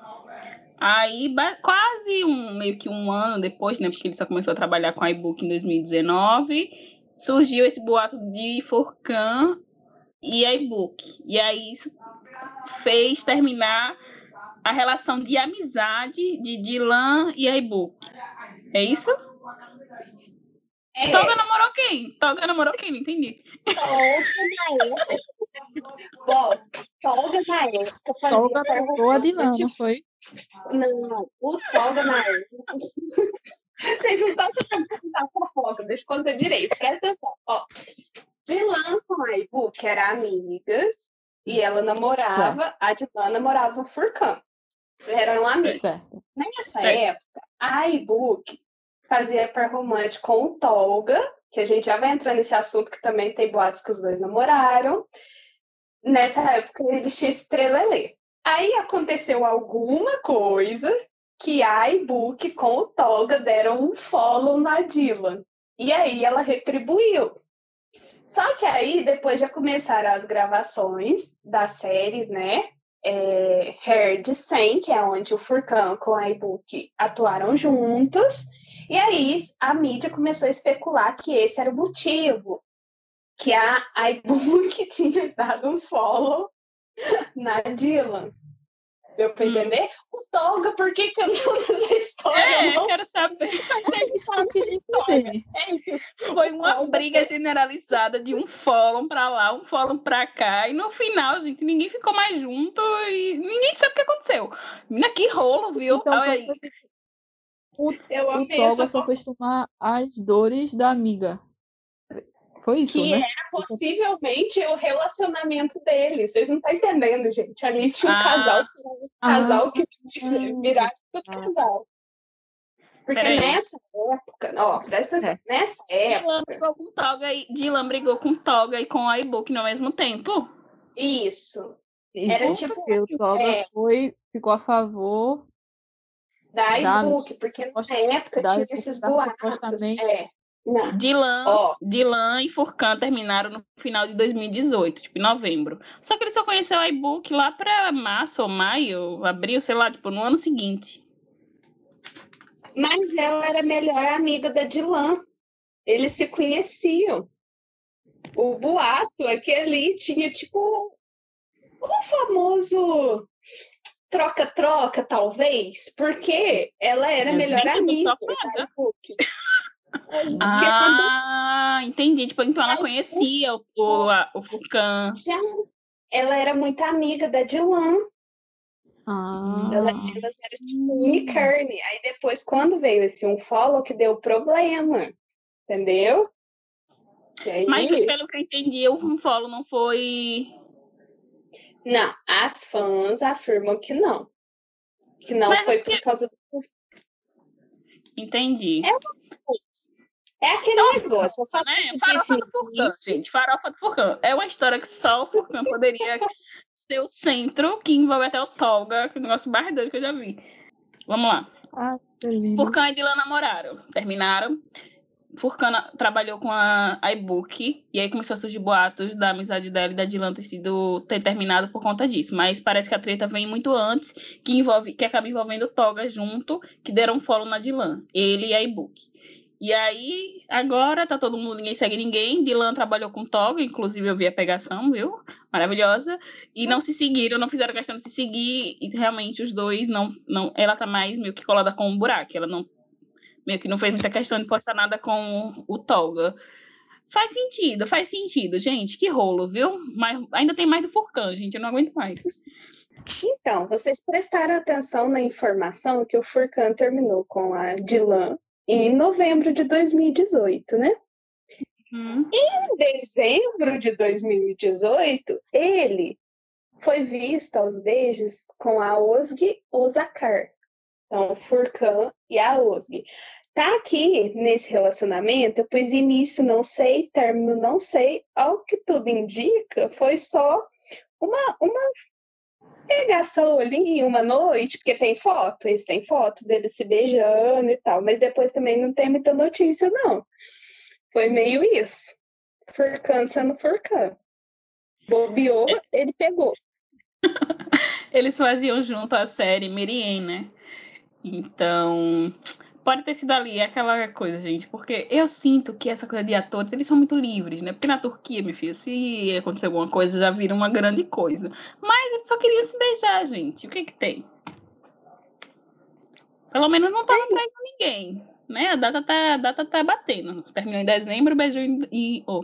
Aí, quase um, meio que um ano depois, né? Porque ele só começou a trabalhar com a iBook em 2019, surgiu esse boato de Furcan e iBook. E aí isso fez terminar a relação de amizade de Dylan e a iBook. É isso? É, Toga namorou quem? Toga namorou quem? Não entendi. Tolga na época. Ó, Tolga na época fazia Tolga par pegou a Dilan, romântico. não foi? Não, o Tolga na época. Vocês não estão sabendo fofoca, deixa eu contar direito, presta atenção. Ó, Dilan com a Ibu, que eram amigas, e ela namorava, a Dilan namorava o Furcan. Eram amigas. Certo. Nessa Certo. época, a iBook fazia par romântico com o Tolga que a gente já vai entrar nesse assunto que também tem boatos que os dois namoraram. Nessa época eles tinham estrelelê. Aí aconteceu alguma coisa que a iBook com o Toga deram um follow na Dylan. E aí ela retribuiu. Só que aí depois já começaram as gravações da série, né? É, de 100, que é onde o Furcan com a iBook atuaram juntos. E aí a mídia começou a especular que esse era o motivo, que a iBook tinha dado um follow na Dylan. Deu pra hum. entender? O Toga, por que cantou essa história? É, não? eu quero saber. Mas é isso que É isso. Foi uma briga generalizada de um fórum pra lá, um fórum pra cá. E no final, gente, ninguém ficou mais junto e ninguém sabe o que aconteceu. Menina, que rolo, viu? Então, Olha aí. O, eu o Toga só fez tomar as dores da amiga. Foi isso, que né? era possivelmente o relacionamento deles. Vocês não estão entendendo, gente. Ali tinha um ah. casal, um casal ah. que virar tudo ah. casal. Porque nessa época, ó, presta atenção, é. nessa época. Dylan brigou com Toga e Dylan brigou com Toga e com a iBook no mesmo tempo? Isso. Era tipo. Porque o Toga é, foi, ficou a favor da iBook, porque na época tinha esses boatos. É. Dylan, oh. Dylan e Furcan terminaram no final de 2018, tipo, em novembro. Só que ele só conheceu a iBook lá para março ou maio, abril, sei lá, tipo, no ano seguinte. Mas ela era a melhor amiga da Dylan. Eles se conheciam. O boato é que ali tinha, tipo, o famoso troca-troca, talvez, porque ela era a melhor amiga da iBook. Ah, entendi. Tipo, então ela conhecia o, o, a, o Furcan. Já. Ela era muito amiga da Dylan. Ah. Ela, elas eram tipo unicarne. Aí depois, quando veio esse um follow, que deu problema. Entendeu? Aí... Mas pelo que eu entendi, o um follow não foi. Não, as fãs afirmam que não. Que não Mas foi por causa do. Entendi. É. É aquele Nossa, negócio. Eu né? Farofa do Furcan, gente. Farofa do Furcan. É uma história que só o Furcan poderia ser o centro, que envolve até o Tolga, que é o negócio mais doido que eu já vi. Vamos lá. Ah, Furcan e Dylan namoraram. Terminaram. Furcan trabalhou com a iBook e aí começou a surgir boatos da amizade dela e da Dylan ter sido ter terminado por conta disso. Mas parece que a treta vem muito antes, que envolve que acaba envolvendo Toga junto, que deram follow na Dylan, ele e a iBook. E aí, agora tá todo mundo, ninguém segue ninguém. Dylan trabalhou com Toga, inclusive eu vi a pegação, viu? Maravilhosa. E não se seguiram, não fizeram questão de se seguir. E realmente os dois não. não ela tá mais meio que colada com um buraco. Ela não. Meio que não fez muita questão de postar nada com o Toga. Faz sentido, faz sentido, gente. Que rolo, viu? Mas ainda tem mais do Furcan, gente. Eu não aguento mais. Então, vocês prestaram atenção na informação que o Furcan terminou com a Dylan em novembro de 2018, né? Uhum. Em dezembro de 2018, ele foi visto aos beijos com a Osg Osakar. Então, Furkan e a Osg. Tá aqui nesse relacionamento, eu pus início não sei, término não sei. Ao que tudo indica, foi só uma, uma pegação ali uma noite, porque tem foto, eles têm foto deles se beijando e tal, mas depois também não tem muita notícia, não. Foi meio isso. Furcan sendo Furcan. Bobeou, ele pegou. Eles faziam junto a série Merien, né? Então, pode ter sido ali aquela coisa, gente, porque eu sinto que essa coisa de atores, eles são muito livres, né? Porque na Turquia, minha filha, se acontecer alguma coisa, já vira uma grande coisa. Mas eles só queriam se beijar, gente. O que que tem? Pelo menos não tava traindo ninguém, né? A data tá, a data tá batendo. Terminou em dezembro, beijou em, oh,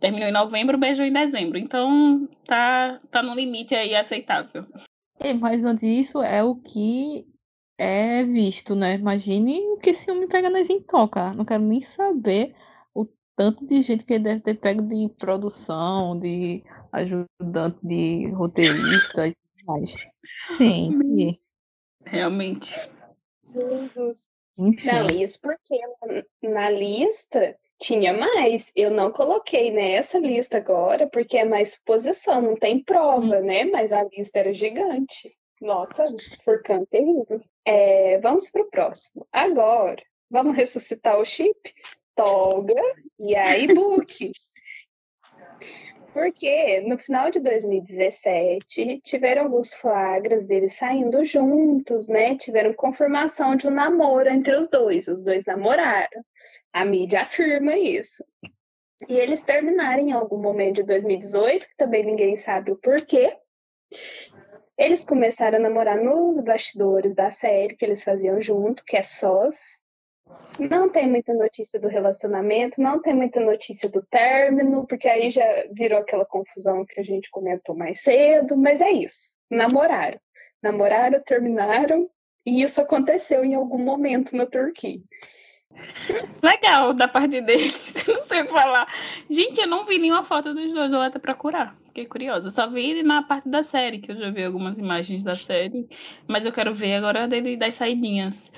terminou em novembro, beijou em dezembro. Então, tá tá no limite aí aceitável. É, mas antes disso é o que é visto, né? Imagine o que esse homem pega nas intoca. Não quero nem saber o tanto de gente que ele deve ter pego de produção, de ajudante de roteirista e tudo mais. Sim. Realmente. Jesus. Enfim. Não, isso porque na lista Tinha mais. Eu não coloquei nessa lista agora, porque é mais suposição, não tem prova, né? Mas a lista era gigante. Nossa, Furcan terrível. É, vamos para o próximo. Agora, vamos ressuscitar o chip? Toga e a e-book. Porque no final de 2017 tiveram alguns flagras deles saindo juntos, né? Tiveram confirmação de um namoro entre os dois. Os dois namoraram. A mídia afirma isso. E eles terminaram em algum momento de 2018, que também ninguém sabe o porquê. Eles começaram a namorar nos bastidores da série que eles faziam junto, que é Sós, não tem muita notícia do relacionamento, não tem muita notícia do término, porque aí já virou aquela confusão que a gente comentou mais cedo, mas é isso. Namoraram. Namoraram, terminaram, e isso aconteceu em algum momento na Turquia. Legal da parte deles, não sei falar. Gente, eu não vi nenhuma foto dos dois, vou até procurar. Fiquei curiosa. Só vi na parte da série, que eu já vi algumas imagens da série, mas eu quero ver agora dele das saidinhas.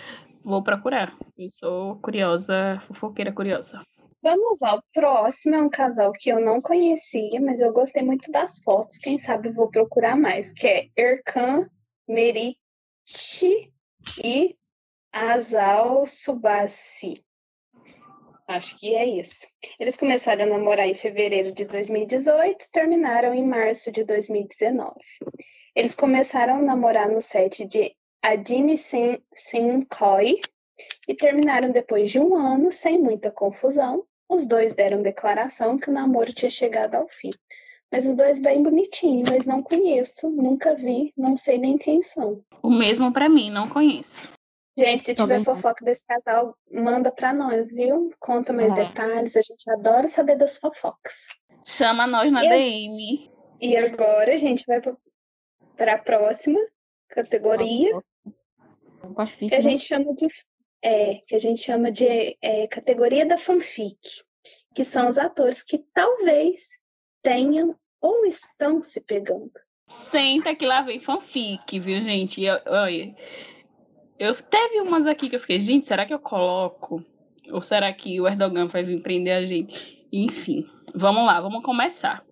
Vou procurar. Eu sou curiosa, fofoqueira curiosa. Vamos lá, o próximo é um casal que eu não conhecia, mas eu gostei muito das fotos. Quem sabe vou procurar mais, que é Erkan Merici e Azal Subasi. Acho que é isso. Eles começaram a namorar em fevereiro de 2018, terminaram em março de 2019. Eles começaram a namorar no set de Adine Sinkoi e terminaram depois de um ano, sem muita confusão. Os dois deram declaração que o namoro tinha chegado ao fim. Mas os dois bem bonitinhos, mas não conheço, nunca vi, não sei nem quem são. O mesmo para mim, não conheço. Gente, se tiver fofoca desse casal, manda para nós, viu? Conta mais é. detalhes, a gente adora saber das fofocas. Chama nós na e DM. E agora a gente vai para a próxima categoria, que a gente chama de é, que a gente chama de é, categoria da fanfic, que são os atores que talvez tenham ou estão se pegando. Senta que lá vem fanfic, viu, gente? Olha, eu teve umas aqui que eu fiquei, gente, será que eu coloco? Ou será que o Erdogan vai vir prender a gente? Enfim, vamos lá, vamos começar.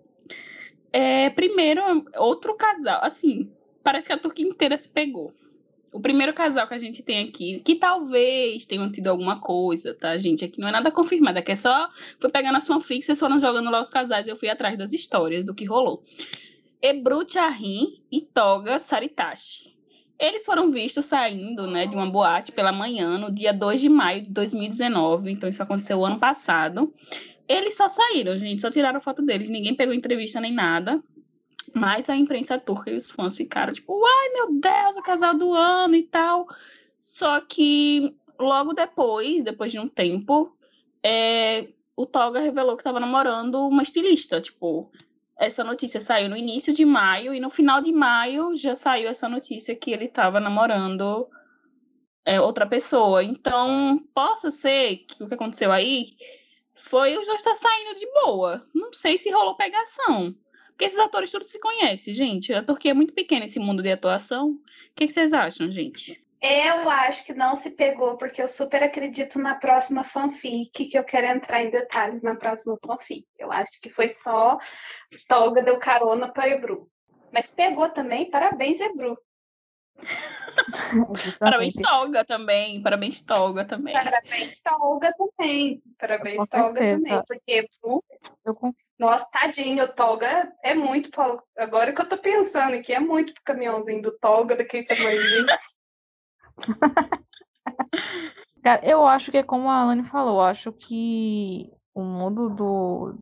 É, primeiro, outro casal, assim, parece que a Turquia inteira se pegou. O primeiro casal que a gente tem aqui, que talvez tenham tido alguma coisa, tá, gente? Aqui não é nada confirmado, aqui é só. Fui pegando as fanfics, vocês foram jogando lá os casais, eu fui atrás das histórias do que rolou. Ebru Chahin e Toga Saritashi. Eles foram vistos saindo né, de uma boate pela manhã, no dia 2 de maio de 2019. Então, isso aconteceu ano passado. Eles só saíram, gente, só tiraram foto deles. Ninguém pegou entrevista nem nada. Mas a imprensa turca e os fãs ficaram tipo, ai meu Deus, o casal do ano e tal. Só que logo depois, depois de um tempo, é, o Toga revelou que estava namorando uma estilista. Tipo, essa notícia saiu no início de maio e no final de maio já saiu essa notícia que ele estava namorando é, outra pessoa. Então, possa ser que o que aconteceu aí foi os dois estar tá saindo de boa. Não sei se rolou pegação. Porque esses atores todos se conhecem, gente. A Turquia é muito pequena esse mundo de atuação. O que, que vocês acham, gente? Eu acho que não se pegou, porque eu super acredito na próxima fanfic, que eu quero entrar em detalhes na próxima fanfic. Eu acho que foi só Toga deu carona para Ebru. Mas pegou também, parabéns, Ebru. Parabéns, Toga também. Parabéns, Toga também. Parabéns, Toga também. Parabéns, Toga também. Porque Ebru. Eu nossa, tadinho, o Toga é muito. Agora que eu tô pensando aqui, é muito pro caminhãozinho do Toga, daquele tamanhozinho. Cara, eu acho que é como a Alane falou, acho que o mundo do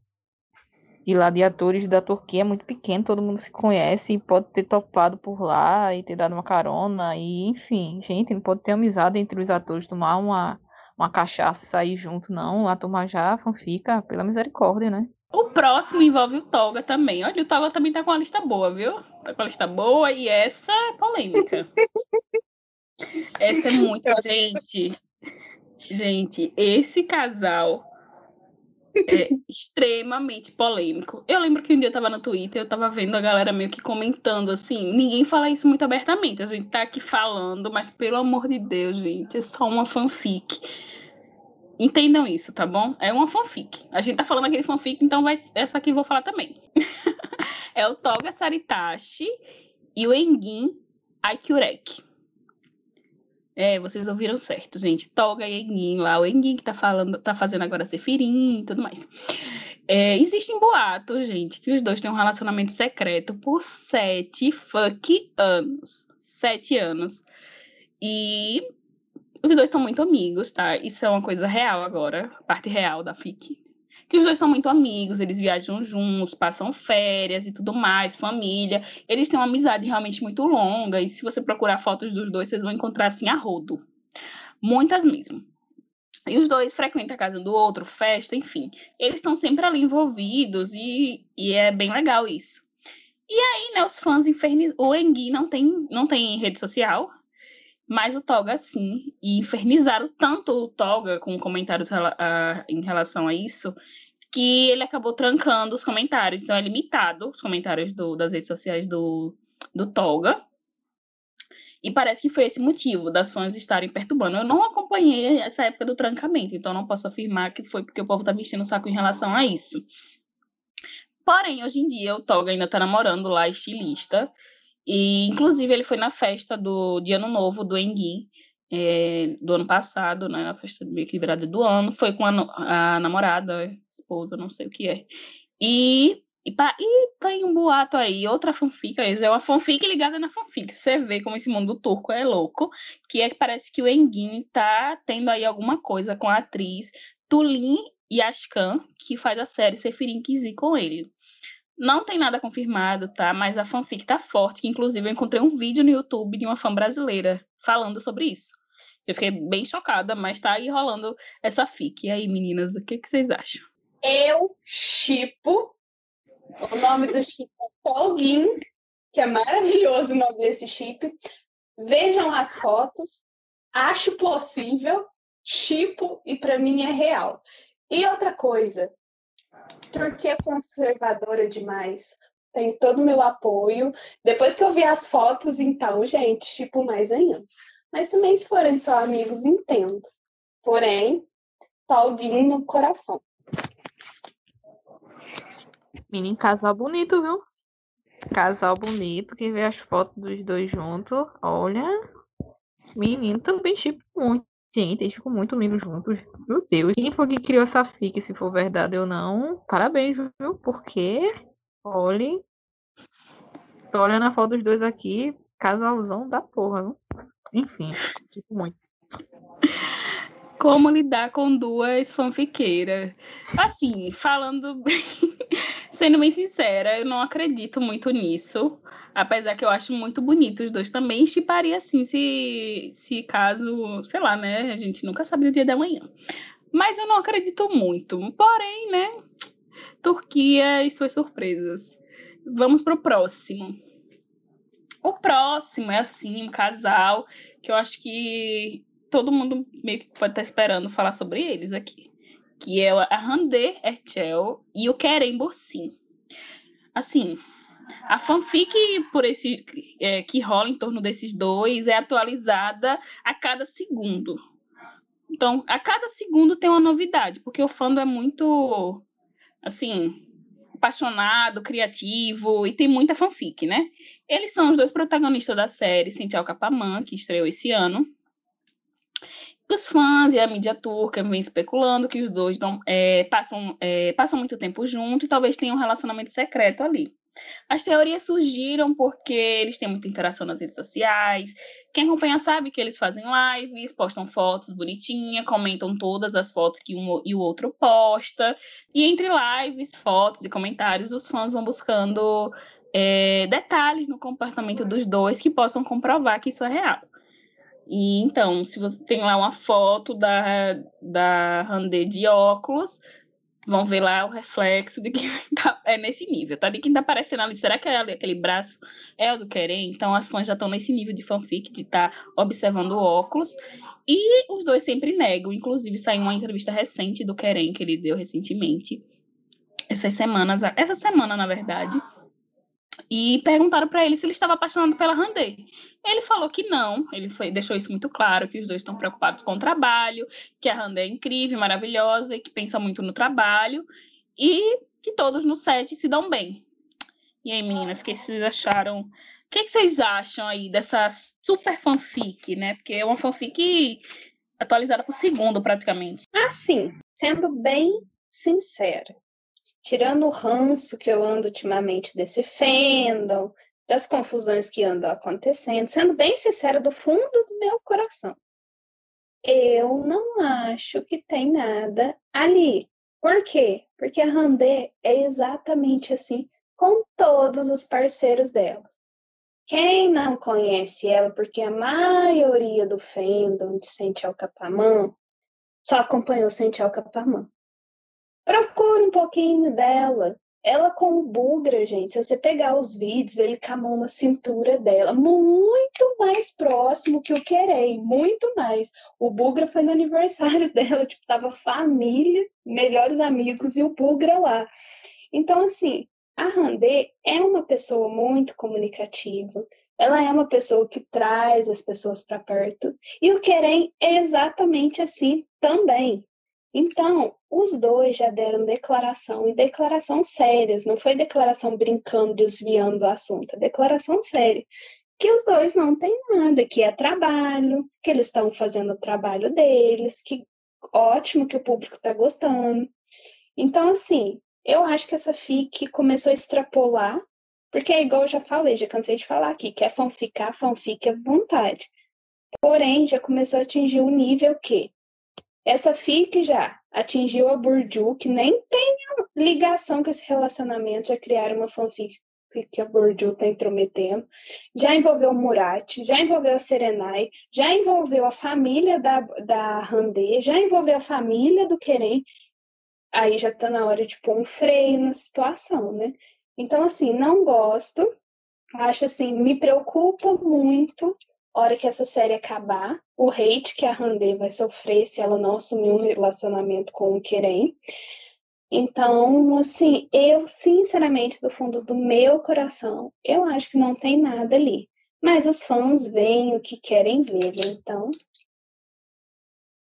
de atores da Turquia é muito pequeno, todo mundo se conhece e pode ter topado por lá e ter dado uma carona e enfim, gente, não pode ter amizade entre os atores, tomar uma, uma cachaça e sair junto, não. A turma já fica pela misericórdia, né? O próximo envolve o Toga também. Olha, o Toga também tá com a lista boa, viu? Tá com a lista boa e essa é polêmica. essa é muito. Gente, gente, esse casal é extremamente polêmico. Eu lembro que um dia eu tava no Twitter, eu tava vendo a galera meio que comentando assim, ninguém fala isso muito abertamente, a gente tá aqui falando, mas pelo amor de Deus, gente, é só uma fanfic. Entendam isso, tá bom? É uma fanfic. A gente tá falando aquele fanfic, então vai, essa aqui eu vou falar também. é o Toga Saritashi e o Engin Aikurek. É, vocês ouviram certo, gente. Toga e Engin lá. O Engin que tá falando, tá fazendo agora Sefirim e tudo mais. É, existem boatos, gente, que os dois têm um relacionamento secreto por sete fuck anos. Sete anos. E os dois são muito amigos, tá? Isso é uma coisa real agora, parte real da FIC. Que os dois são muito amigos, eles viajam juntos, passam férias e tudo mais, família. Eles têm uma amizade realmente muito longa, e se você procurar fotos dos dois, vocês vão encontrar assim a rodo. Muitas mesmo. E os dois frequentam a casa do outro, festa, enfim. Eles estão sempre ali envolvidos e, e é bem legal isso. E aí, né, os fãs infernizam. O Engui não tem, não tem rede social, mas o Toga sim. E infernizaram tanto o Toga com comentários em relação a isso, que ele acabou trancando os comentários. Então é limitado os comentários do, das redes sociais do, do Toga. E parece que foi esse motivo das fãs estarem perturbando. Eu não acompanhei essa época do trancamento, então não posso afirmar que foi porque o povo tá vestindo o saco em relação a isso. Porém, hoje em dia, o Toga ainda tá namorando lá, estilista. E, inclusive, ele foi na festa do, de Ano Novo do Engui, é, do ano passado, né? Na festa meio que virada do ano. Foi com a, a namorada, esposa, não sei o que é. E e, pá, e tem um boato aí, outra fanfic, é uma fanfic ligada na fanfic. Você vê como esse mundo turco é louco, que é que parece que o Engin tá tendo aí alguma coisa com a atriz Tulin Yashkan, que faz a série Sefirin Kizi com ele. Não tem nada confirmado, tá? Mas a fanfic tá forte, que inclusive eu encontrei um vídeo no YouTube de uma fã brasileira falando sobre isso. Eu fiquei bem chocada, mas tá aí rolando essa fic. E aí, meninas, o que, que vocês acham? Eu chipo o nome do chip é Tolguin, que é maravilhoso o nome desse chip. Vejam as fotos. Acho possível, chipo e para mim é real. E outra coisa, Turquia é conservadora demais. Tem todo o meu apoio. Depois que eu vi as fotos, então, gente, tipo mais ainda. Mas também, se forem só amigos, entendo. Porém, Tolguin no coração. Menino, casal bonito, viu? Casal bonito. Quem vê as fotos dos dois juntos, olha. Menino também tipo muito. Gente, eles ficam muito lindos juntos. Meu Deus. Quem foi que criou essa fic, se for verdade ou não? Parabéns, viu? Porque, olhem. Tô olhando a foto dos dois aqui. Casalzão da porra, viu? Enfim, tipo muito. Como lidar com duas fanfiqueiras? Assim, falando bem, sendo bem sincera, eu não acredito muito nisso. Apesar que eu acho muito bonito os dois também. Chiparia assim, se, se caso, sei lá, né? A gente nunca sabe o dia da manhã. Mas eu não acredito muito. Porém, né? Turquia e suas surpresas. Vamos pro próximo. O próximo é assim, um casal que eu acho que todo mundo meio que pode estar esperando falar sobre eles aqui. Que é a Randê Erchel e o Kerem Borsim. Assim, a fanfic por esse é, que rola em torno desses dois é atualizada a cada segundo. Então, a cada segundo tem uma novidade, porque o fandom é muito assim, apaixonado, criativo e tem muita fanfic, né? Eles são os dois protagonistas da série Sentinel Capamã, que estreou esse ano. Os fãs e a mídia turca vêm especulando que os dois é, passam, é, passam muito tempo juntos e talvez tenham um relacionamento secreto ali. As teorias surgiram porque eles têm muita interação nas redes sociais. Quem acompanha sabe que eles fazem lives, postam fotos bonitinhas, comentam todas as fotos que um e o outro posta. E entre lives, fotos e comentários, os fãs vão buscando é, detalhes no comportamento dos dois que possam comprovar que isso é real. E então, se você tem lá uma foto da, da Randê de óculos, vão ver lá o reflexo de quem tá, é nesse nível, tá? De quem tá aparecendo ali. Será que é aquele braço é o do Querer? Então as fãs já estão nesse nível de fanfic, de estar tá observando o óculos. E os dois sempre negam. Inclusive, saiu uma entrevista recente do Querem, que ele deu recentemente. Essas semanas, essa semana, na verdade, e perguntaram para ele se ele estava apaixonado pela Randê. Ele falou que não, ele foi, deixou isso muito claro, que os dois estão preocupados com o trabalho, que a Randê é incrível, maravilhosa e que pensa muito no trabalho e que todos no set se dão bem. E aí, meninas, o que vocês acharam? O que, que vocês acham aí dessa super fanfic, né? Porque é uma fanfic atualizada por segundo, praticamente. Assim, sendo bem sincera, tirando o ranço que eu ando ultimamente desse fandom, das confusões que andam acontecendo, sendo bem sincera do fundo do meu coração, eu não acho que tem nada ali. Por quê? Porque a Randê é exatamente assim com todos os parceiros dela. Quem não conhece ela, porque a maioria do fandom de Sente Alcapamã só acompanhou Sente Alcapamã. Procura um pouquinho dela. Ela com o Bugra, gente, você pegar os vídeos, ele com a mão na cintura dela, muito mais próximo que o Querei, muito mais. O Bugra foi no aniversário dela, tipo, tava família, melhores amigos e o Bugra lá. Então, assim, a Randê é uma pessoa muito comunicativa, ela é uma pessoa que traz as pessoas para perto, e o Querem é exatamente assim também. Então, os dois já deram declaração e declaração sérias, não foi declaração brincando, desviando do assunto, é declaração séria. Que os dois não têm nada, que é trabalho, que eles estão fazendo o trabalho deles, que ótimo que o público está gostando. Então, assim, eu acho que essa fic começou a extrapolar, porque é igual eu já falei, já cansei de falar aqui, quer fanficar, fanfic à vontade. Porém, já começou a atingir o nível que essa fic já atingiu a Burju, que nem tem ligação com esse relacionamento, já criaram uma fanfic que a Burju está intrometendo, já envolveu o Murat, já envolveu a Serenai, já envolveu a família da, da Randê, já envolveu a família do Querem, aí já está na hora de pôr um freio na situação, né? Então, assim, não gosto, acho assim, me preocupa muito hora que essa série acabar, o hate que a Randê vai sofrer se ela não assumir um relacionamento com o Keren. Então, assim, eu, sinceramente, do fundo do meu coração, eu acho que não tem nada ali. Mas os fãs veem o que querem ver, né? então.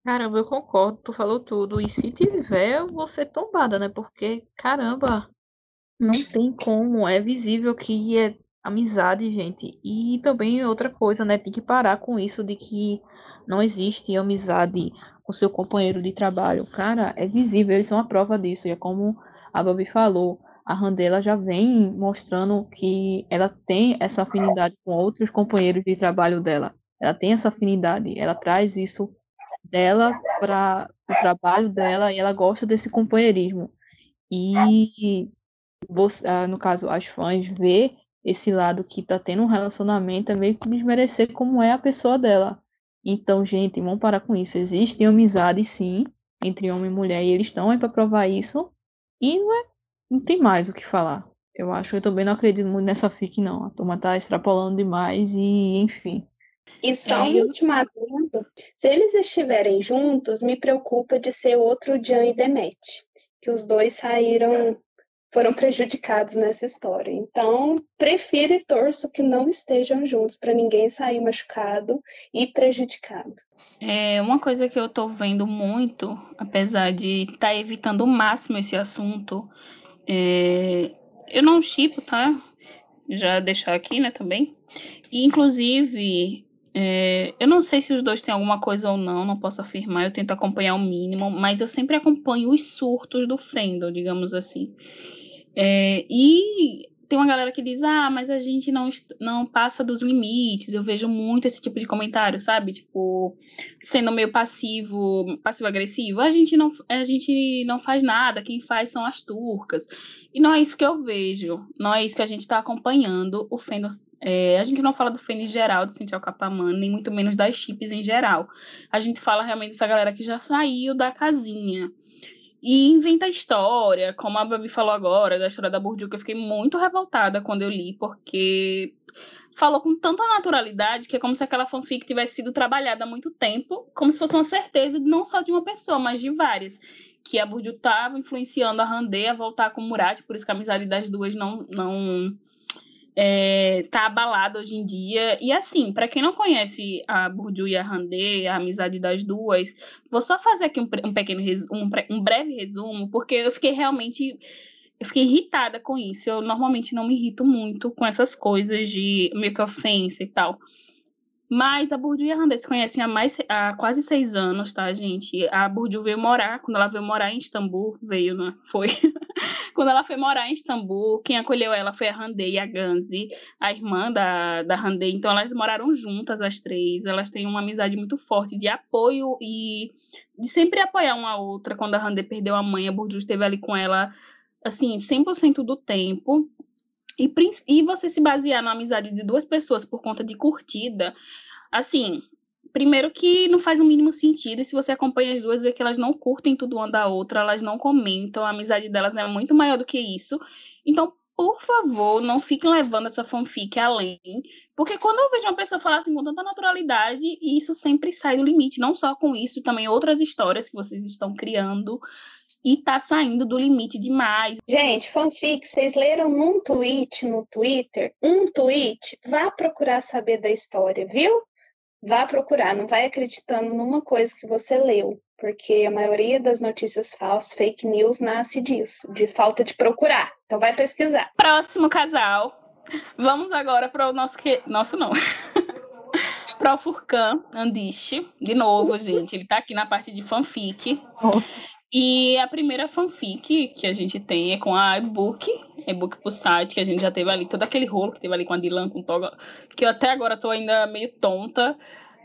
Caramba, eu concordo, tu falou tudo. E se tiver, eu vou ser tombada, né? Porque, caramba, não tem como. É visível que é amizade, gente. E também outra coisa, né? Tem que parar com isso de que não existe amizade com seu companheiro de trabalho. Cara, é visível, eles são a prova disso. E é como a Babi falou, a Randela já vem mostrando que ela tem essa afinidade com outros companheiros de trabalho dela. Ela tem essa afinidade, ela traz isso dela para o trabalho dela e ela gosta desse companheirismo. E você, ah, no caso, as fãs vê esse lado que tá tendo um relacionamento é meio que desmerecer como é a pessoa dela. Então, gente, vamos parar com isso. Existe amizade, sim, entre homem e mulher, e eles estão aí para provar isso. E não, é, não tem mais o que falar. Eu acho, eu também não acredito muito nessa fic, não. A turma tá extrapolando demais e, enfim. E só é, um último adendo. Se eles estiverem juntos, me preocupa de ser outro Jan e Demet. Que os dois saíram foram prejudicados nessa história. Então, prefiro e torço que não estejam juntos para ninguém sair machucado e prejudicado. É uma coisa que eu estou vendo muito, apesar de estar tá evitando o máximo esse assunto, é... eu não chipo, tá? Já deixar aqui, né, também. E, inclusive, é, eu não sei se os dois têm alguma coisa ou não, não posso afirmar, eu tento acompanhar o mínimo, mas eu sempre acompanho os surtos do Fendel, digamos assim. É, e tem uma galera que diz, ah, mas a gente não, não passa dos limites. Eu vejo muito esse tipo de comentário, sabe? Tipo, sendo meio passivo, passivo-agressivo. A gente não a gente não faz nada, quem faz são as turcas. E não é isso que eu vejo, não é isso que a gente está acompanhando. O Fênix, é, a gente não fala do Fênix geral, do Cintial Capamã, nem muito menos das chips em geral. A gente fala realmente dessa galera que já saiu da casinha e inventa história, como a Babi falou agora, da história da Bourdieu, que eu fiquei muito revoltada quando eu li, porque falou com tanta naturalidade que é como se aquela fanfic tivesse sido trabalhada há muito tempo, como se fosse uma certeza não só de uma pessoa, mas de várias. Que a Bourdieu estava influenciando a Randê a voltar com o Murat, por isso que a amizade das duas não, não, é, tá abalado hoje em dia. E assim, para quem não conhece a Bourdieu e a Randê, a amizade das duas, vou só fazer aqui um, um pequeno um, um breve resumo, porque eu fiquei realmente eu fiquei irritada com isso. Eu normalmente não me irrito muito com essas coisas de meio que ofensa e tal. Mas a Bourdieu e a Randê se conhecem há, mais, há quase seis anos, tá, gente? A Bourdieu veio morar, quando ela veio morar em Istambul, veio, né? Foi. quando ela foi morar em Istambul, quem acolheu ela foi a Randê e a Ganzi, a irmã da, da Randê. Então, elas moraram juntas, as três. Elas têm uma amizade muito forte de apoio e de sempre apoiar uma a outra. Quando a Randê perdeu a mãe, a Bourdieu esteve ali com ela, assim, 100% do tempo. E, e você se basear na amizade de duas pessoas por conta de curtida, assim, primeiro que não faz o mínimo sentido, e se você acompanha as duas, vê que elas não curtem tudo uma da outra, elas não comentam, a amizade delas é muito maior do que isso. Então, por favor, não fiquem levando essa fanfic além, porque quando eu vejo uma pessoa falar assim com tanta naturalidade, isso sempre sai do limite, não só com isso, também outras histórias que vocês estão criando, e tá saindo do limite demais. Gente, fanfic, vocês leram um tweet no Twitter? Um tweet? Vá procurar saber da história, viu? Vá procurar, não vai acreditando numa coisa que você leu, porque a maioria das notícias falsas, fake news, nasce disso, de falta de procurar. Então vai pesquisar. Próximo casal. Vamos agora para o nosso que... nosso não. para o Furcan Andiche, de novo, gente, ele tá aqui na parte de fanfic. Nossa. E a primeira fanfic que a gente tem é com a e-book, e-book pro site, que a gente já teve ali, todo aquele rolo que teve ali com a Dylan, com Toga, que eu até agora tô ainda meio tonta,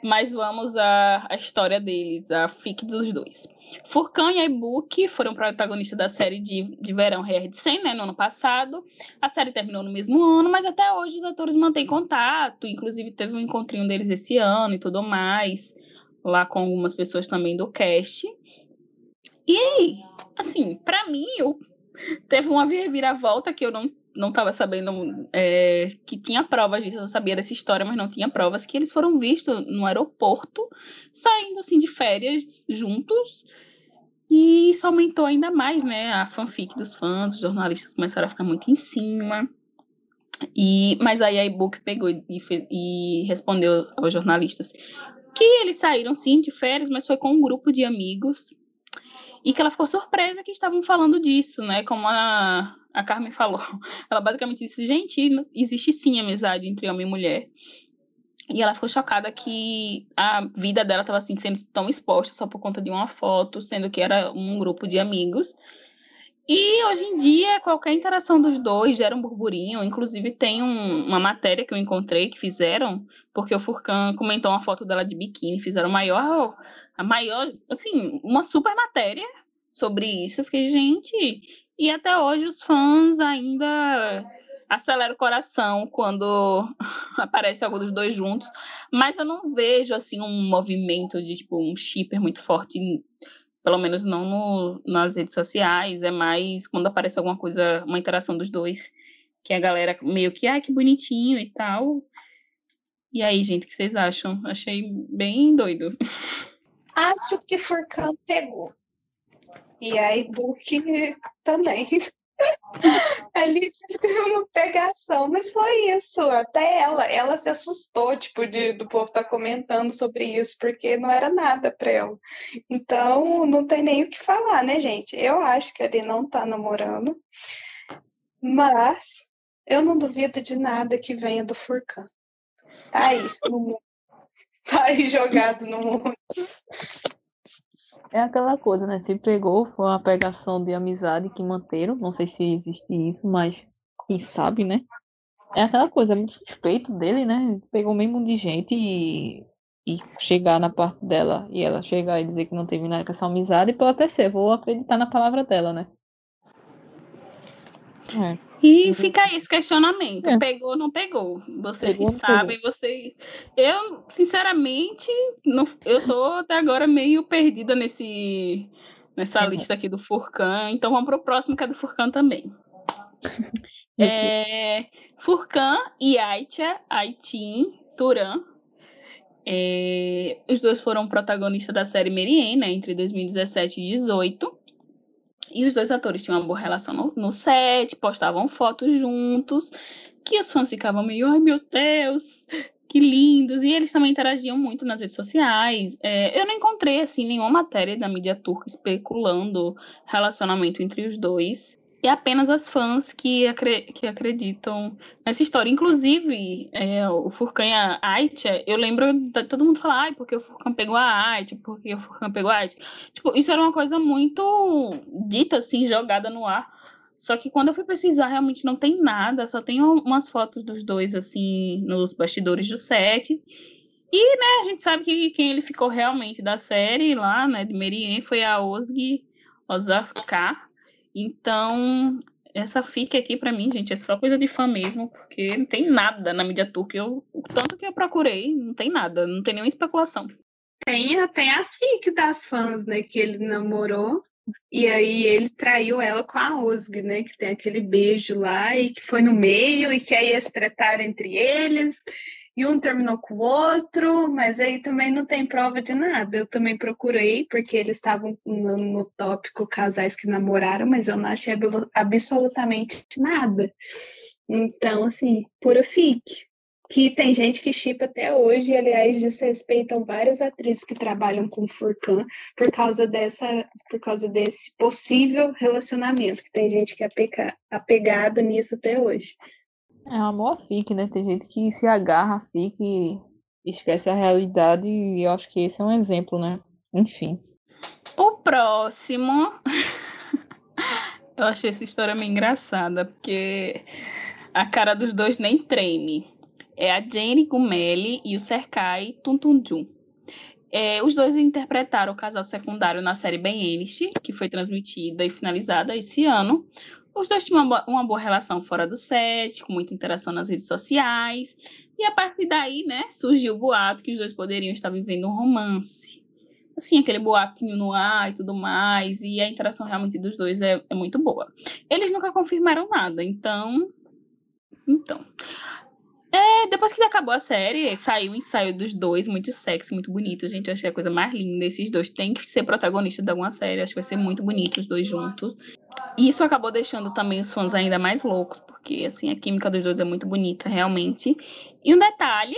mas vamos à, à história deles, a fic dos dois. Furcan e a e-book foram protagonistas da série de, de verão Rare de 100, né, no ano passado. A série terminou no mesmo ano, mas até hoje os atores mantêm contato, inclusive teve um encontrinho deles esse ano e tudo mais, lá com algumas pessoas também do cast. E, assim, para mim, eu teve uma reviravolta que eu não não estava sabendo é, que tinha provas disso, eu sabia dessa história, mas não tinha provas, que eles foram vistos no aeroporto, saindo assim de férias juntos, e isso aumentou ainda mais, né? A fanfic dos fãs, os jornalistas começaram a ficar muito em cima. E, mas aí a e-book pegou e, e respondeu aos jornalistas que eles saíram sim de férias, mas foi com um grupo de amigos e que ela ficou surpresa que estavam falando disso, né? Como a, a Carmen falou. Ela basicamente disse: gente, existe sim amizade entre homem e mulher. E ela ficou chocada que a vida dela estava assim, sendo tão exposta só por conta de uma foto, sendo que era um grupo de amigos. E hoje em dia, qualquer interação dos dois gera um burburinho. Inclusive, tem um, uma matéria que eu encontrei que fizeram, porque o Furcan comentou uma foto dela de biquíni, fizeram maior, a maior, assim, uma super matéria sobre isso. Eu fiquei, gente, e até hoje os fãs ainda aceleram o coração quando aparece algo dos dois juntos, mas eu não vejo assim um movimento de tipo um shipper muito forte pelo menos não no, nas redes sociais, é mais quando aparece alguma coisa, uma interação dos dois, que a galera meio que, ai, que bonitinho e tal. E aí, gente, o que vocês acham? Achei bem doido. Acho que Furcan pegou. E a e-book também. Ali teve uma pegação, mas foi isso. Até ela, ela se assustou, tipo, de, do povo estar tá comentando sobre isso, porque não era nada para ela. Então, não tem nem o que falar, né, gente? Eu acho que ele não tá namorando, mas eu não duvido de nada que venha do Furcan. Tá aí no mundo. Tá aí jogado no mundo. É aquela coisa, né? Se pegou, foi uma pegação de amizade que manteram. Não sei se existe isso, mas quem sabe, né? É aquela coisa, é muito suspeito dele, né? Pegou mesmo de gente e, e chegar na parte dela e ela chegar e dizer que não teve nada com essa amizade, pode até ser, vou acreditar na palavra dela, né? É. E uhum. fica aí esse questionamento. É. Pegou ou não pegou? Vocês pegou, que sabem, você. Eu, sinceramente, não... eu tô até agora meio perdida nesse nessa é. lista aqui do Furcan. Então vamos pro próximo, que é do Furcan também. é... Furcan e Aitia, Aitin, Turan. É... Os dois foram protagonistas da série Merien, né, entre 2017 e 2018. E os dois atores tinham uma boa relação no, no set, postavam fotos juntos. que os fãs ficavam meio, ai meu Deus, que lindos. E eles também interagiam muito nas redes sociais. É, eu não encontrei, assim, nenhuma matéria da mídia turca especulando relacionamento entre os dois. E apenas as fãs que, acre que acreditam nessa história. Inclusive, é, o Furkan e a Aitia, eu lembro de todo mundo falar, ai, porque o Furkan pegou a Aitia, porque o Furkan pegou a Aitia. Tipo, isso era uma coisa muito dita, assim, jogada no ar. Só que quando eu fui pesquisar, realmente não tem nada, só tem umas fotos dos dois, assim, nos bastidores do set. E, né, a gente sabe que quem ele ficou realmente da série lá, né, de Merien, foi a Ozgi Ozaska. Então, essa fica aqui para mim, gente, é só coisa de fã mesmo, porque não tem nada na mídia turca. Eu, o tanto que eu procurei, não tem nada, não tem nenhuma especulação. Tem, tem a fic das fãs, né, que ele namorou e aí ele traiu ela com a Osg, né? Que tem aquele beijo lá e que foi no meio e que aí eles trataram entre eles. E um terminou com o outro, mas aí também não tem prova de nada. Eu também procurei, porque eles estavam no, no tópico casais que namoraram, mas eu não achei absolutamente nada. Então, assim, pura fique que tem gente que chipa até hoje, e aliás, desrespeitam várias atrizes que trabalham com Furcan por causa dessa, por causa desse possível relacionamento, que tem gente que é apegado nisso até hoje. É um amor fique, né? Tem gente que se agarra, fica e esquece a realidade, e eu acho que esse é um exemplo, né? Enfim. O próximo. eu achei essa história meio engraçada, porque a cara dos dois nem treme é a Jane Gumeli e o Serkai Tuntunjun. É, os dois interpretaram o casal secundário na série Ben Enist, que foi transmitida e finalizada esse ano. Os dois tinham uma, boa relação fora do set, com muita interação nas redes sociais. E a partir daí, né, surgiu o boato que os dois poderiam estar vivendo um romance. Assim, aquele boatinho no ar e tudo mais. E a interação realmente dos dois é, é muito boa. Eles nunca confirmaram nada, então. Então. Depois que acabou a série, saiu o ensaio dos dois, muito sexy, muito bonito, gente. Eu achei a coisa mais linda. Esses dois têm que ser protagonistas de alguma série. Acho que vai ser muito bonito os dois juntos. E isso acabou deixando também os fãs ainda mais loucos, porque assim, a química dos dois é muito bonita, realmente. E um detalhe,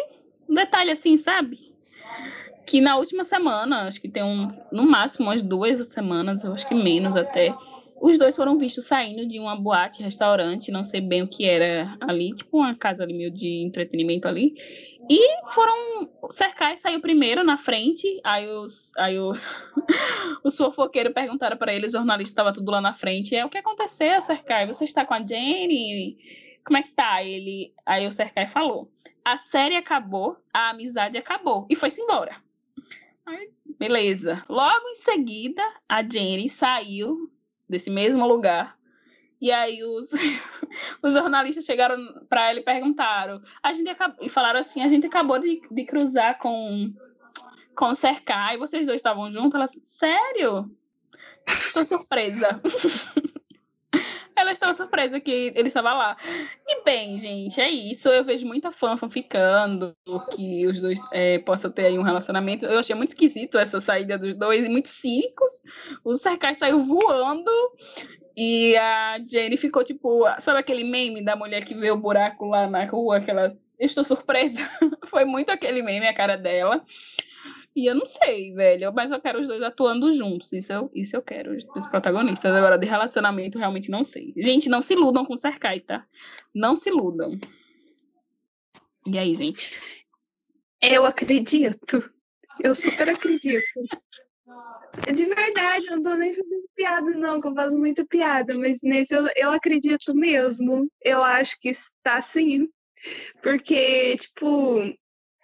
um detalhe assim, sabe? Que na última semana, acho que tem um, no máximo umas duas semanas, eu acho que menos até os dois foram vistos saindo de uma boate, restaurante, não sei bem o que era ali, tipo uma casa ali meio de entretenimento ali. E foram cercar e saiu primeiro na frente. Aí os, aí os, os fofoqueiros perguntaram para ele, o jornalista estava tudo lá na frente. É o que aconteceu, Cercai? Você está com a Jane? Como é que tá? Ele, aí o Cercai falou: a série acabou, a amizade acabou e foi-se embora. Aí, beleza. Logo em seguida, a Jenny saiu desse mesmo lugar. E aí os, os jornalistas chegaram para ele e perguntaram. A gente acabou, e falaram assim: a gente acabou de, de cruzar com, com Cercar e vocês dois estavam juntos. Ela assim, sério? Estou surpresa. Ela estava surpresa que ele estava lá. E bem, gente, é isso. Eu vejo muita fã ficando que os dois é, possam ter aí um relacionamento. Eu achei muito esquisito essa saída dos dois, muito cínicos. O Serkai saiu voando e a Jenny ficou tipo, sabe aquele meme da mulher que vê o buraco lá na rua, aquela estou surpresa. Foi muito aquele meme a cara dela. E eu não sei, velho. Mas eu quero os dois atuando juntos. Isso eu, isso eu quero, os protagonistas. Agora, de relacionamento, realmente não sei. Gente, não se iludam com o Serkai, tá? Não se iludam. E aí, gente? Eu acredito. Eu super acredito. De verdade, eu não tô nem fazendo piada, não, que eu faço muito piada, mas nesse eu, eu acredito mesmo. Eu acho que está sim. Porque, tipo,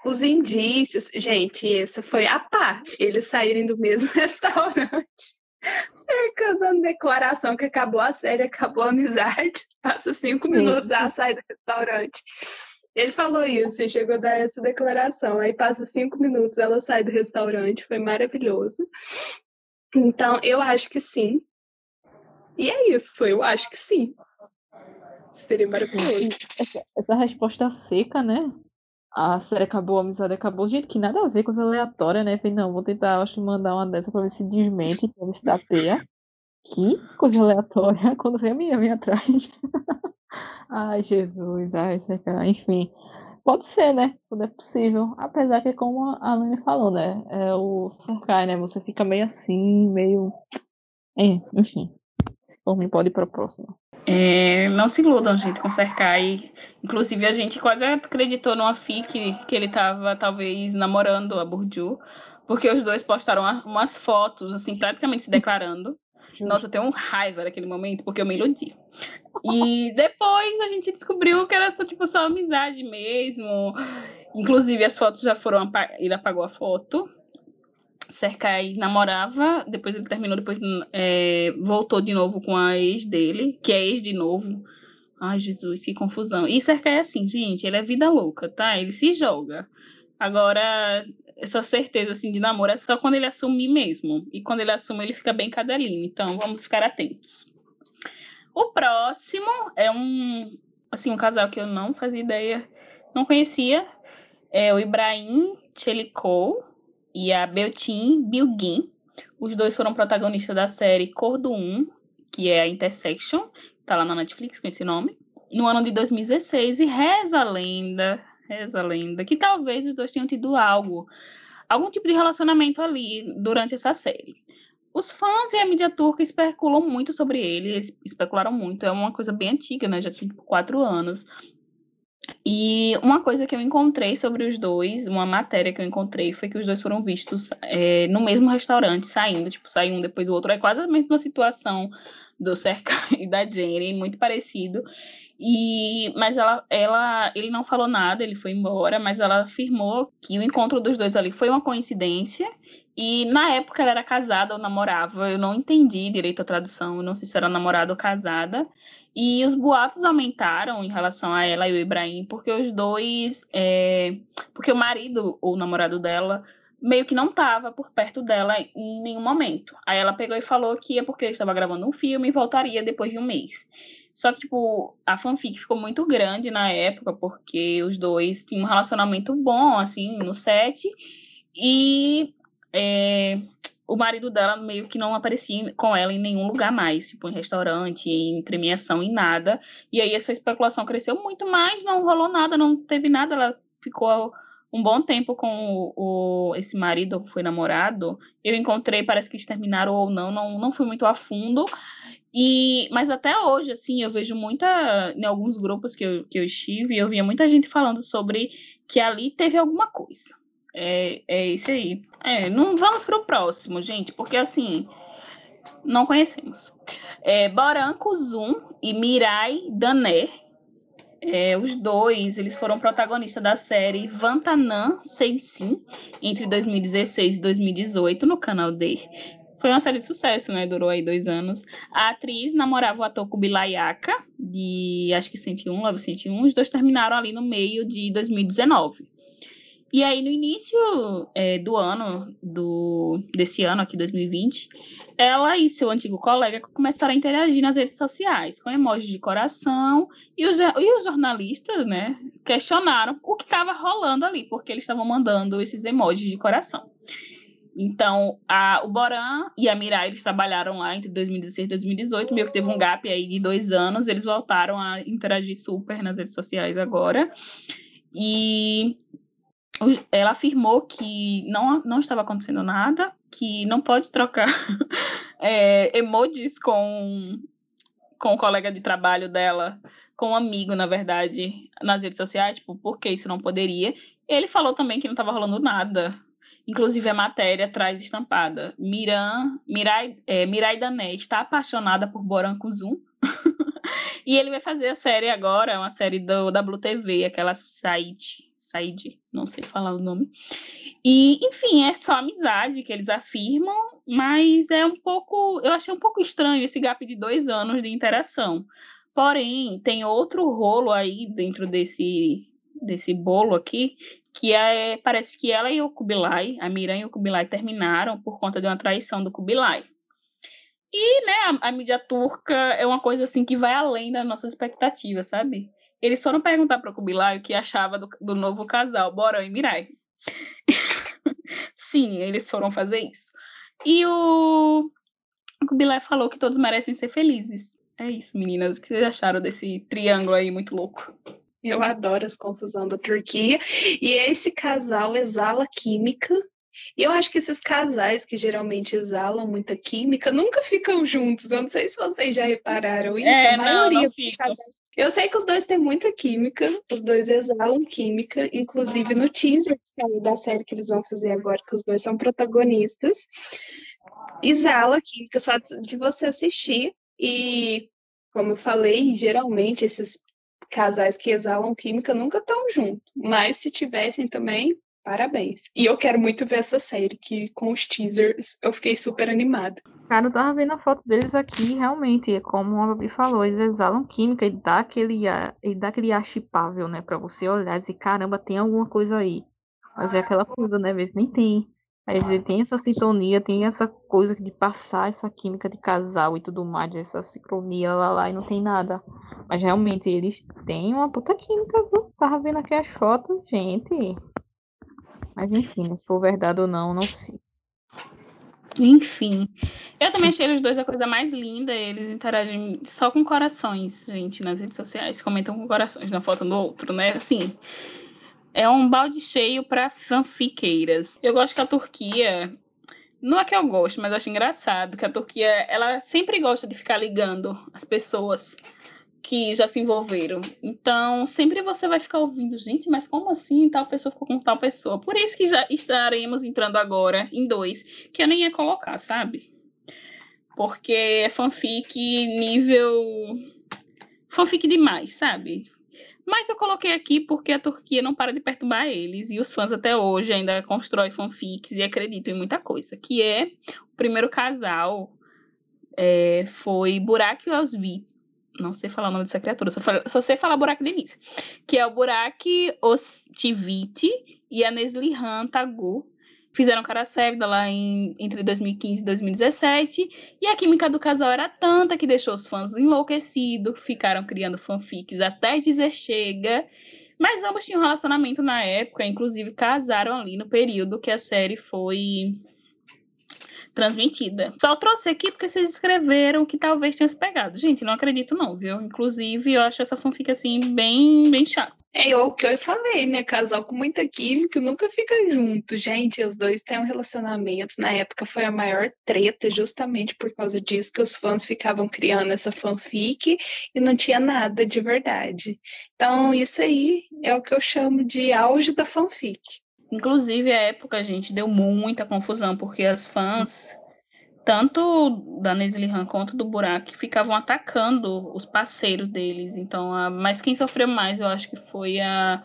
os indícios. Gente, essa foi a pá. Eles saírem do mesmo restaurante. Cercando a declaração que acabou a série, acabou a amizade. Passa cinco minutos, ela sai do restaurante. Ele falou isso e chegou a dar essa declaração. Aí passa cinco minutos, ela sai do restaurante. Foi maravilhoso. Então, eu acho que sim. E é isso, eu acho que sim. Seria maravilhoso. Essa, essa resposta seca, né? A série acabou, a amizade acabou. Gente, que nada a ver, coisa aleatória, né? Falei, não, vou tentar, acho, mandar uma dessa pra ver se desmente, pra ver se dá peia. Que coisa aleatória. Quando vem a minha, vem atrás. Ai, Jesus, ai, enfim. Pode ser, né? Tudo é possível. Apesar que, como a Lani falou, né? É o Serkai, né? Você fica meio assim, meio. É, enfim. Por mim, pode ir para a próxima. É, não se iludam, gente, com Serkai. Inclusive, a gente quase acreditou numa fic que ele tava, talvez, namorando a Burju, porque os dois postaram umas fotos, assim, praticamente se declarando. Justo. Nossa, eu tenho um raiva naquele momento, porque eu me iludi. E depois a gente descobriu que era só, tipo, só amizade mesmo. Inclusive, as fotos já foram. Ele apagou a foto. Serkai namorava, depois ele terminou, depois é, voltou de novo com a ex dele, que é ex de novo. Ai, Jesus, que confusão. E Serkai é assim, gente, ele é vida louca, tá? Ele se joga. Agora, essa certeza assim de namoro é só quando ele assumir mesmo. E quando ele assume, ele fica bem cadelinho. Então, vamos ficar atentos. O próximo é um assim um casal que eu não fazia ideia, não conhecia, é o Ibrahim Chelikov e a Beltin Bilgin. Os dois foram protagonistas da série Cor do Um, que é a Intersection, tá lá na Netflix com esse nome, no ano de 2016 e reza a lenda, reza a lenda que talvez os dois tenham tido algo, algum tipo de relacionamento ali durante essa série. Os fãs e a mídia turca especulam muito sobre ele, eles especularam muito, é uma coisa bem antiga, né? Já tem tipo, quatro anos. E uma coisa que eu encontrei sobre os dois, uma matéria que eu encontrei, foi que os dois foram vistos é, no mesmo restaurante, saindo, tipo, saiu um depois do outro. É quase a mesma situação do Serkan e da Jenny, muito parecido. E, mas ela, ela, ele não falou nada, ele foi embora, mas ela afirmou que o encontro dos dois ali foi uma coincidência e na época ela era casada ou namorava, eu não entendi direito a tradução, eu não sei se era namorada ou casada. E os boatos aumentaram em relação a ela e o Ibrahim, porque os dois. É... Porque o marido ou o namorado dela meio que não estava por perto dela em nenhum momento. Aí ela pegou e falou que ia porque ele estava gravando um filme e voltaria depois de um mês. Só que, tipo, a fanfic ficou muito grande na época, porque os dois tinham um relacionamento bom, assim, no set. E é, o marido dela meio que não aparecia com ela em nenhum lugar mais, tipo em restaurante, em premiação, em nada. E aí essa especulação cresceu muito mais, não rolou nada, não teve nada, ela ficou um bom tempo com o, o esse marido, foi namorado. Eu encontrei, parece que eles terminaram ou não, não, não fui muito a fundo. E, mas até hoje, assim, eu vejo muita, em alguns grupos que eu, que eu estive, eu via muita gente falando sobre que ali teve alguma coisa é, é isso aí. É, não vamos para o próximo, gente, porque assim, não conhecemos. É, Boran Kuzum e Mirai Dané, é, os dois, eles foram protagonistas da série Vantanan Sensin entre 2016 e 2018 no canal D. Foi uma série de sucesso, né? Durou aí dois anos. A atriz namorava o ator Kubilayaka, de acho que 101, Love 101. Os dois terminaram ali no meio de 2019. E aí, no início é, do ano, do, desse ano aqui, 2020, ela e seu antigo colega começaram a interagir nas redes sociais, com emojis de coração, e os, e os jornalistas, né, questionaram o que estava rolando ali, porque eles estavam mandando esses emojis de coração. Então, a, o Boran e a Mirai, eles trabalharam lá entre 2016 e 2018, meio que teve um gap aí de dois anos, eles voltaram a interagir super nas redes sociais agora. E ela afirmou que não, não estava acontecendo nada, que não pode trocar é, emojis com, com o colega de trabalho dela, com um amigo, na verdade, nas redes sociais, tipo, por que isso não poderia? Ele falou também que não estava rolando nada. Inclusive, a matéria traz estampada. Miran, Mirai, é, Mirai Dané está apaixonada por Boran Kuzum. e ele vai fazer a série agora, uma série do WTV, aquela site Said, não sei falar o nome. E, enfim, é só amizade que eles afirmam, mas é um pouco. Eu achei um pouco estranho esse gap de dois anos de interação. Porém, tem outro rolo aí dentro desse, desse bolo aqui, que é, parece que ela e o Kubilai, a Miran e o Kubilai terminaram por conta de uma traição do Kubilai. E, né, a, a mídia turca é uma coisa assim que vai além das nossas expectativas, sabe? Eles foram perguntar para o Kubilai o que achava do, do novo casal, Boran e Mirai. Sim, eles foram fazer isso. E o Kubilai falou que todos merecem ser felizes. É isso, meninas. O que vocês acharam desse triângulo aí muito louco? Eu adoro as confusões da Turquia. E esse casal exala química. E eu acho que esses casais que geralmente exalam muita química nunca ficam juntos. Eu não sei se vocês já repararam isso. É, a maioria não, não dos casais. Eu sei que os dois têm muita química, os dois exalam química, inclusive no teaser que saiu da série que eles vão fazer agora, que os dois são protagonistas. Exala química só de você assistir. E, como eu falei, geralmente esses casais que exalam química nunca estão juntos. Mas se tivessem também, parabéns. E eu quero muito ver essa série, que com os teasers eu fiquei super animada. Cara, eu tava vendo a foto deles aqui, realmente, é como a Babi falou, eles exalam química e dá aquele ar, e dá aquele chipável, né, pra você olhar e dizer, caramba, tem alguma coisa aí. Mas é aquela coisa, né, às vezes nem tem. Às vezes tem essa sintonia, tem essa coisa de passar essa química de casal e tudo mais, essa sincronia lá lá e não tem nada. Mas realmente eles têm uma puta química, viu? Tava vendo aqui as fotos, gente. Mas enfim, né, se for verdade ou não, não sei. Enfim. Eu também achei eles dois a coisa mais linda. Eles interagem só com corações, gente, nas redes sociais. Comentam com corações na foto do outro, né? Assim, é um balde cheio para fanfiqueiras. Eu gosto que a Turquia. Não é que eu gosto, mas eu acho engraçado que a Turquia, ela sempre gosta de ficar ligando as pessoas que já se envolveram. Então, sempre você vai ficar ouvindo, gente, mas como assim tal pessoa ficou com tal pessoa? Por isso que já estaremos entrando agora em dois, que eu nem ia colocar, sabe? Porque é fanfic nível. fanfic demais, sabe? Mas eu coloquei aqui porque a Turquia não para de perturbar eles e os fãs até hoje ainda constroem fanfics e acreditam em muita coisa. Que é o primeiro casal é, foi Burak Osvit, não sei falar o nome dessa criatura, só, falo, só sei falar Burak Denise, que é o Burak Ostiviti e a Neslihan Tagu. Fizeram cara séria lá em, entre 2015 e 2017, e a química do casal era tanta que deixou os fãs enlouquecidos, ficaram criando fanfics até dizer chega, mas ambos tinham relacionamento na época, inclusive casaram ali no período que a série foi transmitida. Só trouxe aqui porque vocês escreveram que talvez tenha se pegado. Gente, não acredito não, viu? Inclusive, eu acho essa fanfic assim bem, bem chata. É o que eu falei, né? Casal com muita química nunca fica junto. Gente, os dois têm um relacionamento. Na época foi a maior treta, justamente por causa disso, que os fãs ficavam criando essa fanfic e não tinha nada de verdade. Então, isso aí é o que eu chamo de auge da fanfic. Inclusive, a época, gente, deu muita confusão, porque as fãs, tanto da Nesli Han quanto do Burak, ficavam atacando os parceiros deles. Então, a... mas quem sofreu mais, eu acho que foi a,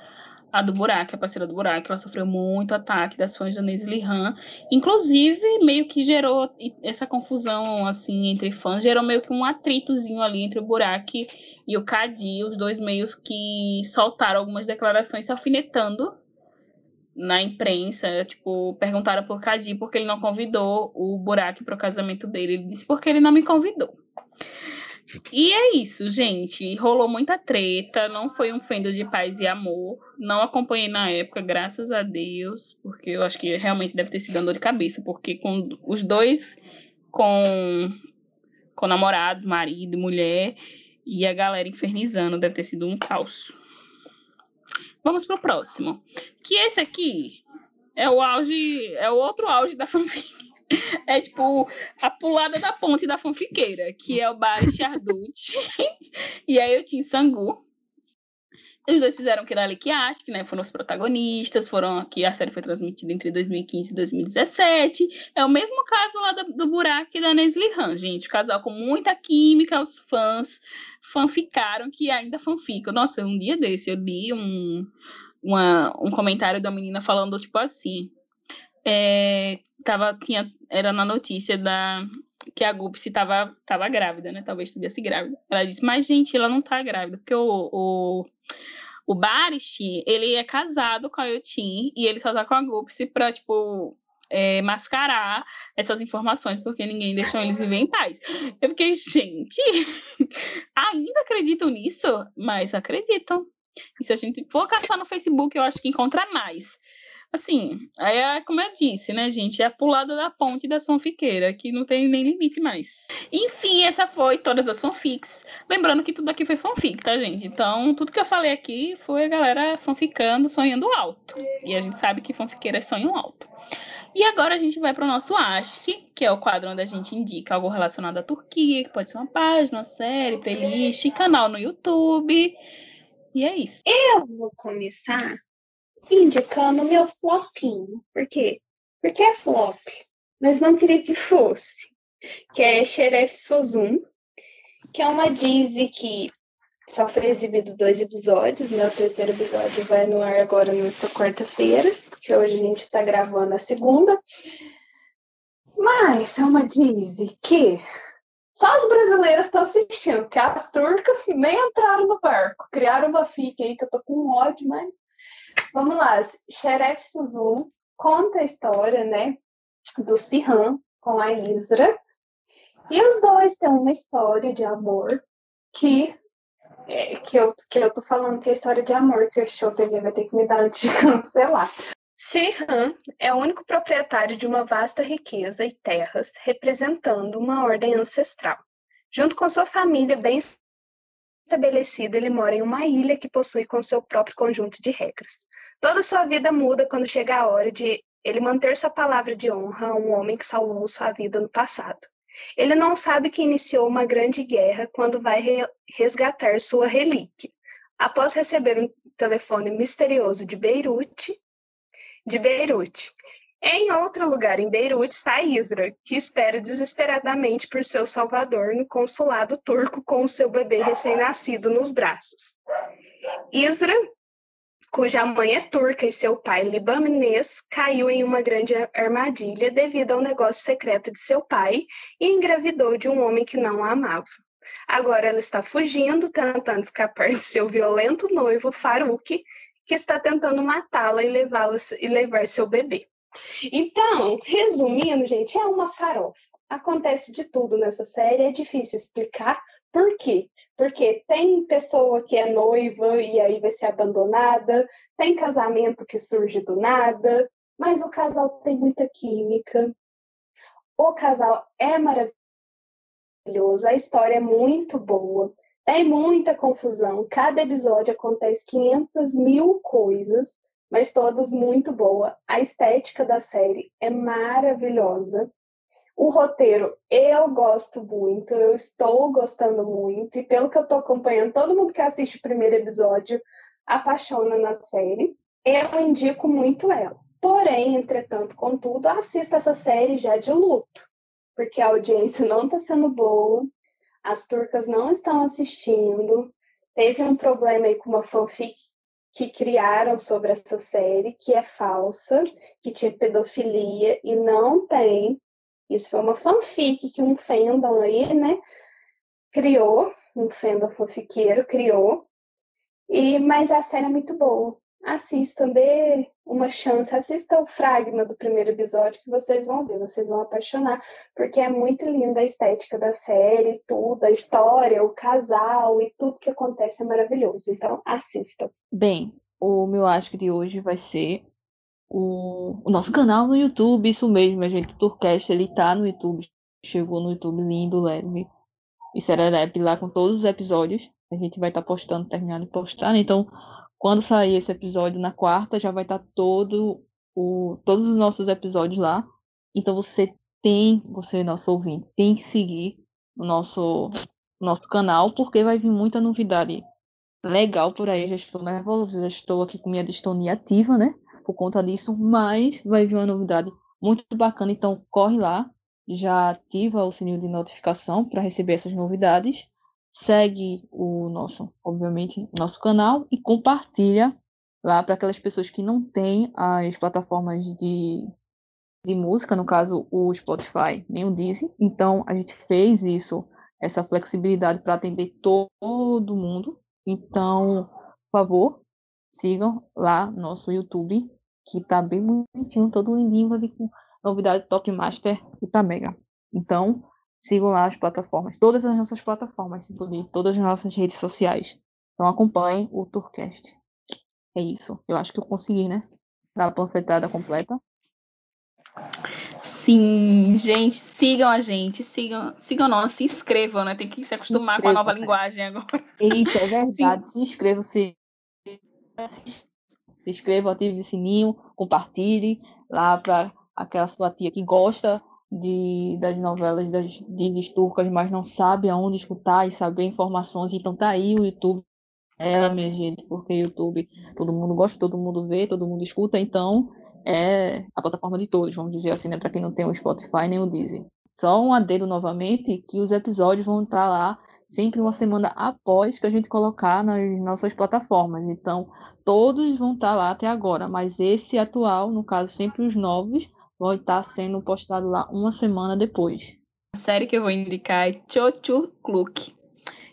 a do Burak, a parceira do Burak. Ela sofreu muito ataque das fãs da Nesli Han. Inclusive, meio que gerou essa confusão, assim, entre fãs. Gerou meio que um atritozinho ali entre o Burak e o Kadi. Os dois meios que soltaram algumas declarações se alfinetando na imprensa, tipo, perguntaram por Cadi porque ele não convidou o Burak para o casamento dele. Ele disse porque ele não me convidou. E é isso, gente. Rolou muita treta, não foi um fendo de paz e amor. Não acompanhei na época, graças a Deus, porque eu acho que realmente deve ter sido dor de cabeça, porque com os dois com com namorado, marido, mulher e a galera infernizando, deve ter sido um caos. Vamos pro próximo. Que esse aqui é o auge, é o outro auge da fanfic. É tipo a pulada da ponte da fanfiqueira, que é o Bari Chardut e aí o Tim Sangu. Os dois fizeram Kiralik Ashk, né? Foram os protagonistas, foram aqui, a série foi transmitida entre 2015 e 2017. É o mesmo caso lá do, do Burak e da Nesli Han, gente. O casal com muita química, os fãs fanficaram que ainda fanficam. Nossa, um dia desse eu li um, uma, um comentário da menina falando, tipo assim. É, tava, tinha, era na notícia da que a Gupsi tava, tava grávida, né? Talvez estivesse grávida. Ela disse, mas, gente, ela não tá grávida, porque o, o, o Barish, ele é casado com a Yotin e ele só tá com a Gupsi pra, tipo, é, mascarar essas informações, porque ninguém deixou eles viver em paz. Eu fiquei, gente, ainda acreditam nisso? Mas acreditam. E se a gente for caçar no Facebook, eu acho que encontra mais. Assim, aí é como eu disse, né, gente? É a pulada da ponte das fanfiqueiras, que não tem nem limite mais. Enfim, essa foi todas as fanfics. Lembrando que tudo aqui foi fanfic, tá, gente? Então, tudo que eu falei aqui foi a galera fanficando, sonhando alto. E a gente sabe que fanfiqueiras sonham alto. E agora a gente vai para o nosso Ask, que é o quadro onde a gente indica algo relacionado à Turquia, que pode ser uma página, uma série, playlist, canal no YouTube. E é isso. Eu vou começar indicando meu flopinho. Por quê? Porque é flop, mas não queria que fosse. Que é Xeref Sozum, que é uma Disney que só foi exibido dois episódios, né? O terceiro episódio vai no ar agora nessa quarta-feira, que hoje a gente está gravando a segunda. Mas é uma Disney que só as brasileiras estão assistindo, porque as turcas nem entraram no barco. Criaram uma fique aí que eu tô com ódio, mas Vamos lá, Xeref Suzum conta a história, né, do Sihan com a Isra. E os dois têm uma história de amor que é, que, eu, que eu tô falando que é história de amor que o Show TV vai ter que me dar antes de cancelar. Sihan é o único proprietário de uma vasta riqueza e terras, representando uma ordem ancestral. Junto com sua família bem estabelecido, ele mora em uma ilha que possui com seu próprio conjunto de regras. Toda sua vida muda quando chega a hora de ele manter sua palavra de honra a um homem que salvou sua vida no passado. Ele não sabe que iniciou uma grande guerra quando vai re resgatar sua relíquia. Após receber um telefone misterioso de Beirute, de Beirute, em outro lugar em Beirute está Isra, que espera desesperadamente por seu salvador no consulado turco com o seu bebê recém-nascido nos braços. Isra, cuja mãe é turca e seu pai libanês, caiu em uma grande armadilha devido ao negócio secreto de seu pai e engravidou de um homem que não a amava. Agora ela está fugindo, tentando escapar de seu violento noivo Farouk, que está tentando matá-la e e levar seu bebê. Então, resumindo, gente, é uma farofa. Acontece de tudo nessa série, é difícil explicar por quê. Porque tem pessoa que é noiva e aí vai ser abandonada, tem casamento que surge do nada, mas o casal tem muita química. O casal é maravilhoso, a história é muito boa, tem muita confusão. Cada episódio acontece 500 mil coisas mas todas muito boa. A estética da série é maravilhosa. O roteiro eu gosto muito, eu estou gostando muito, e pelo que eu estou acompanhando, todo mundo que assiste o primeiro episódio apaixona na série. Eu indico muito ela. Porém, entretanto, contudo, assista essa série já de luto, porque a audiência não está sendo boa, as turcas não estão assistindo. Teve um problema aí com uma fanfic que criaram sobre essa série, que é falsa, que tinha pedofilia e não tem. Isso foi uma fanfic que um fandom aí, né, criou, um fandom fanfiqueiro criou. E mas a série é muito boa. Assistam, dê uma chance, assista o fragma do primeiro episódio que vocês vão ver, vocês vão apaixonar, porque é muito linda a estética da série, tudo, a história, o casal e tudo que acontece é maravilhoso. Então, assistam. Bem, o meu acho de hoje vai ser o, o nosso canal no YouTube, isso mesmo, a gente, o ele tá no YouTube, chegou no YouTube lindo, leve, e serelepe lá com todos os episódios, a gente vai estar tá postando, terminando de postar, né? então quando sair esse episódio na quarta, já vai estar tá todo o, todos os nossos episódios lá. Então você tem, você nosso ouvinte, tem que seguir o nosso, nosso canal, porque vai vir muita novidade legal por aí. Já estou nervosa, já estou aqui com minha distonia ativa, né? Por conta disso, mas vai vir uma novidade muito bacana. Então corre lá, já ativa o sininho de notificação para receber essas novidades segue o nosso, obviamente, nosso canal e compartilha lá para aquelas pessoas que não têm as plataformas de, de música, no caso o Spotify nem o Deezer. Então a gente fez isso, essa flexibilidade para atender todo mundo. Então, por favor, sigam lá nosso YouTube, que tá bem bonitinho, todo lindinho, vir com novidade Top Master e tá mega. Então, Sigam lá as plataformas, todas as nossas plataformas, todas as nossas redes sociais. Então acompanhem o Tourcast. É isso. Eu acho que eu consegui, né? da panfletada completa. Sim, gente, sigam a gente, sigam, sigam nós, se inscrevam, né? Tem que se acostumar com a nova linguagem agora. Isso, é verdade. Sim. Se inscrevam, se, se inscrevam, ative o sininho, compartilhe lá para aquela sua tia que gosta de, das novelas das dizes turcas, mas não sabe aonde escutar e saber informações. Então tá aí o YouTube. É, minha gente, porque YouTube todo mundo gosta, todo mundo vê, todo mundo escuta, então é a plataforma de todos, vamos dizer assim, né? Para quem não tem o Spotify nem o Deezer. Só um adendo novamente que os episódios vão estar lá sempre uma semana após que a gente colocar nas nossas plataformas. Então, todos vão estar lá até agora, mas esse atual, no caso, sempre os novos, vão estar sendo postados lá uma semana depois. A série que eu vou indicar é Chochu Kluk,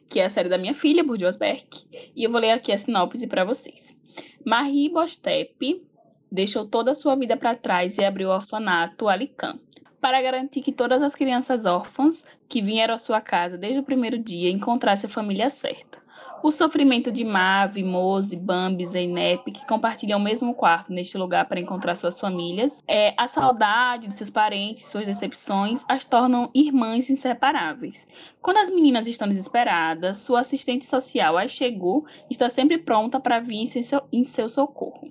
que é a série da minha filha, Bourdieu Beck, e eu vou ler aqui a sinopse para vocês. Marie Bostep deixou toda a sua vida para trás e abriu o orfanato Alican, para garantir que todas as crianças órfãs que vieram à sua casa desde o primeiro dia encontrassem a família certa. O sofrimento de Mavi, Mose, Bambi, Zeynep, que compartilham o mesmo quarto neste lugar para encontrar suas famílias, é, a saudade de seus parentes, suas decepções, as tornam irmãs inseparáveis. Quando as meninas estão desesperadas, sua assistente social, a chegou, está sempre pronta para vir em seu, em seu socorro.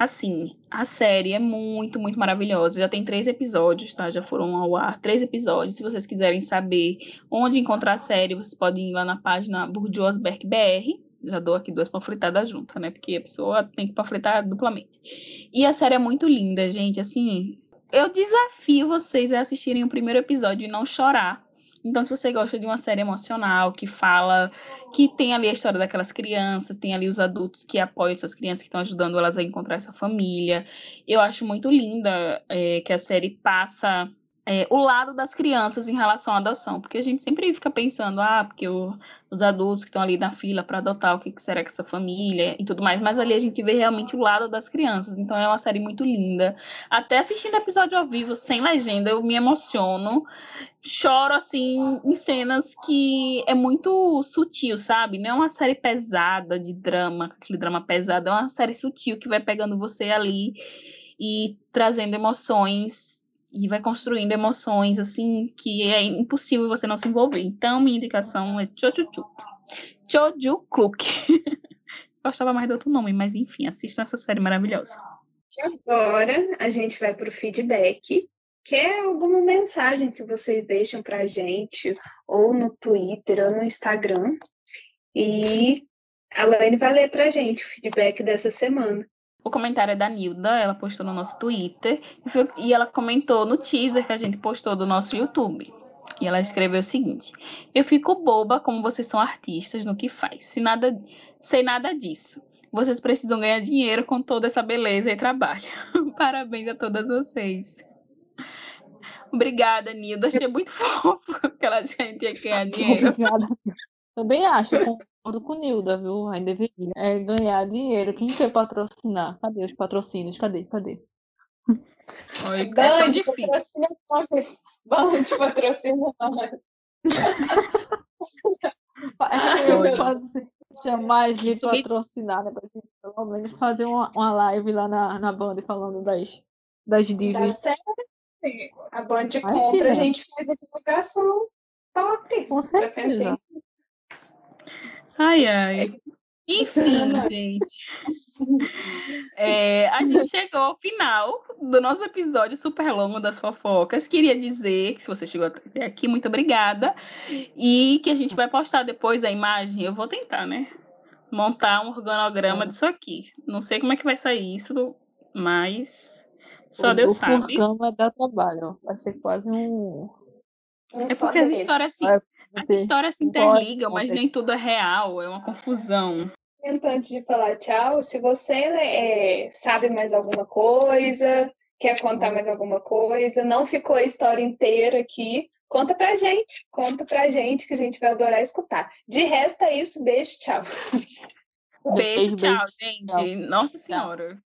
Assim, a série é muito, muito maravilhosa. Já tem três episódios, tá? Já foram ao ar três episódios. Se vocês quiserem saber onde encontrar a série, vocês podem ir lá na página Burdiosberg BR. Já dou aqui duas panfletadas juntas, né? Porque a pessoa tem que panfletar duplamente. E a série é muito linda, gente. Assim, eu desafio vocês a assistirem o primeiro episódio e não chorar então, se você gosta de uma série emocional que fala, que tem ali a história daquelas crianças, tem ali os adultos que apoiam essas crianças, que estão ajudando elas a encontrar essa família, eu acho muito linda é, que a série passa é, o lado das crianças em relação à adoção, porque a gente sempre fica pensando, ah, porque o, os adultos que estão ali na fila para adotar, o que, que será que essa família e tudo mais, mas ali a gente vê realmente o lado das crianças, então é uma série muito linda. Até assistindo episódio ao vivo, sem legenda, eu me emociono, choro assim em cenas que é muito sutil, sabe? Não é uma série pesada de drama, aquele drama pesado, é uma série sutil que vai pegando você ali e trazendo emoções e vai construindo emoções assim que é impossível você não se envolver. Então, minha indicação é Chochuchu. Choju Kluk. Gostava mais do outro nome, mas enfim, assistam essa série maravilhosa. Agora a gente vai para o feedback, que é alguma mensagem que vocês deixam para a gente, ou no Twitter, ou no Instagram. E a Laine vai ler para a gente o feedback dessa semana. O comentário é da Nilda, ela postou no nosso Twitter e, foi, e ela comentou no teaser que a gente postou do nosso YouTube. E ela escreveu o seguinte: Eu fico boba como vocês são artistas no que faz. Se nada, sei nada disso. Vocês precisam ganhar dinheiro com toda essa beleza e trabalho. Parabéns a todas vocês. Obrigada, Nilda. Achei muito fofo aquela gente ia ganhar dinheiro. Obrigada. Também acho, concordo com Nilda, viu? Ainda deveria é ganhar dinheiro. Quem quer patrocinar? Cadê os patrocínios? Cadê? Cadê? Oi, é tão difícil. Patrocina nós. Band patrocina nós. Eu fazer, chamar a gente patrocinar, né? Pra gente pelo menos fazer uma, uma live lá na, na Band falando das, das Disney. A Band compra, a gente faz a divulgação top. Com certeza. Ai, ai. Enfim, gente. É, a gente chegou ao final do nosso episódio super longo das fofocas. Queria dizer que se você chegou até aqui, muito obrigada. E que a gente vai postar depois a imagem. Eu vou tentar, né? Montar um organograma disso aqui. Não sei como é que vai sair isso, mas só o, Deus o sabe. O vai dar trabalho. Vai ser quase um. É porque as histórias assim. As histórias se interligam, mas nem tudo é real, é uma confusão. Então, antes de falar tchau, se você é, sabe mais alguma coisa, quer contar mais alguma coisa, não ficou a história inteira aqui, conta pra gente, conta pra gente que a gente vai adorar escutar. De resto é isso, beijo, tchau. Beijo, beijo tchau, gente. Tchau. Nossa Senhora.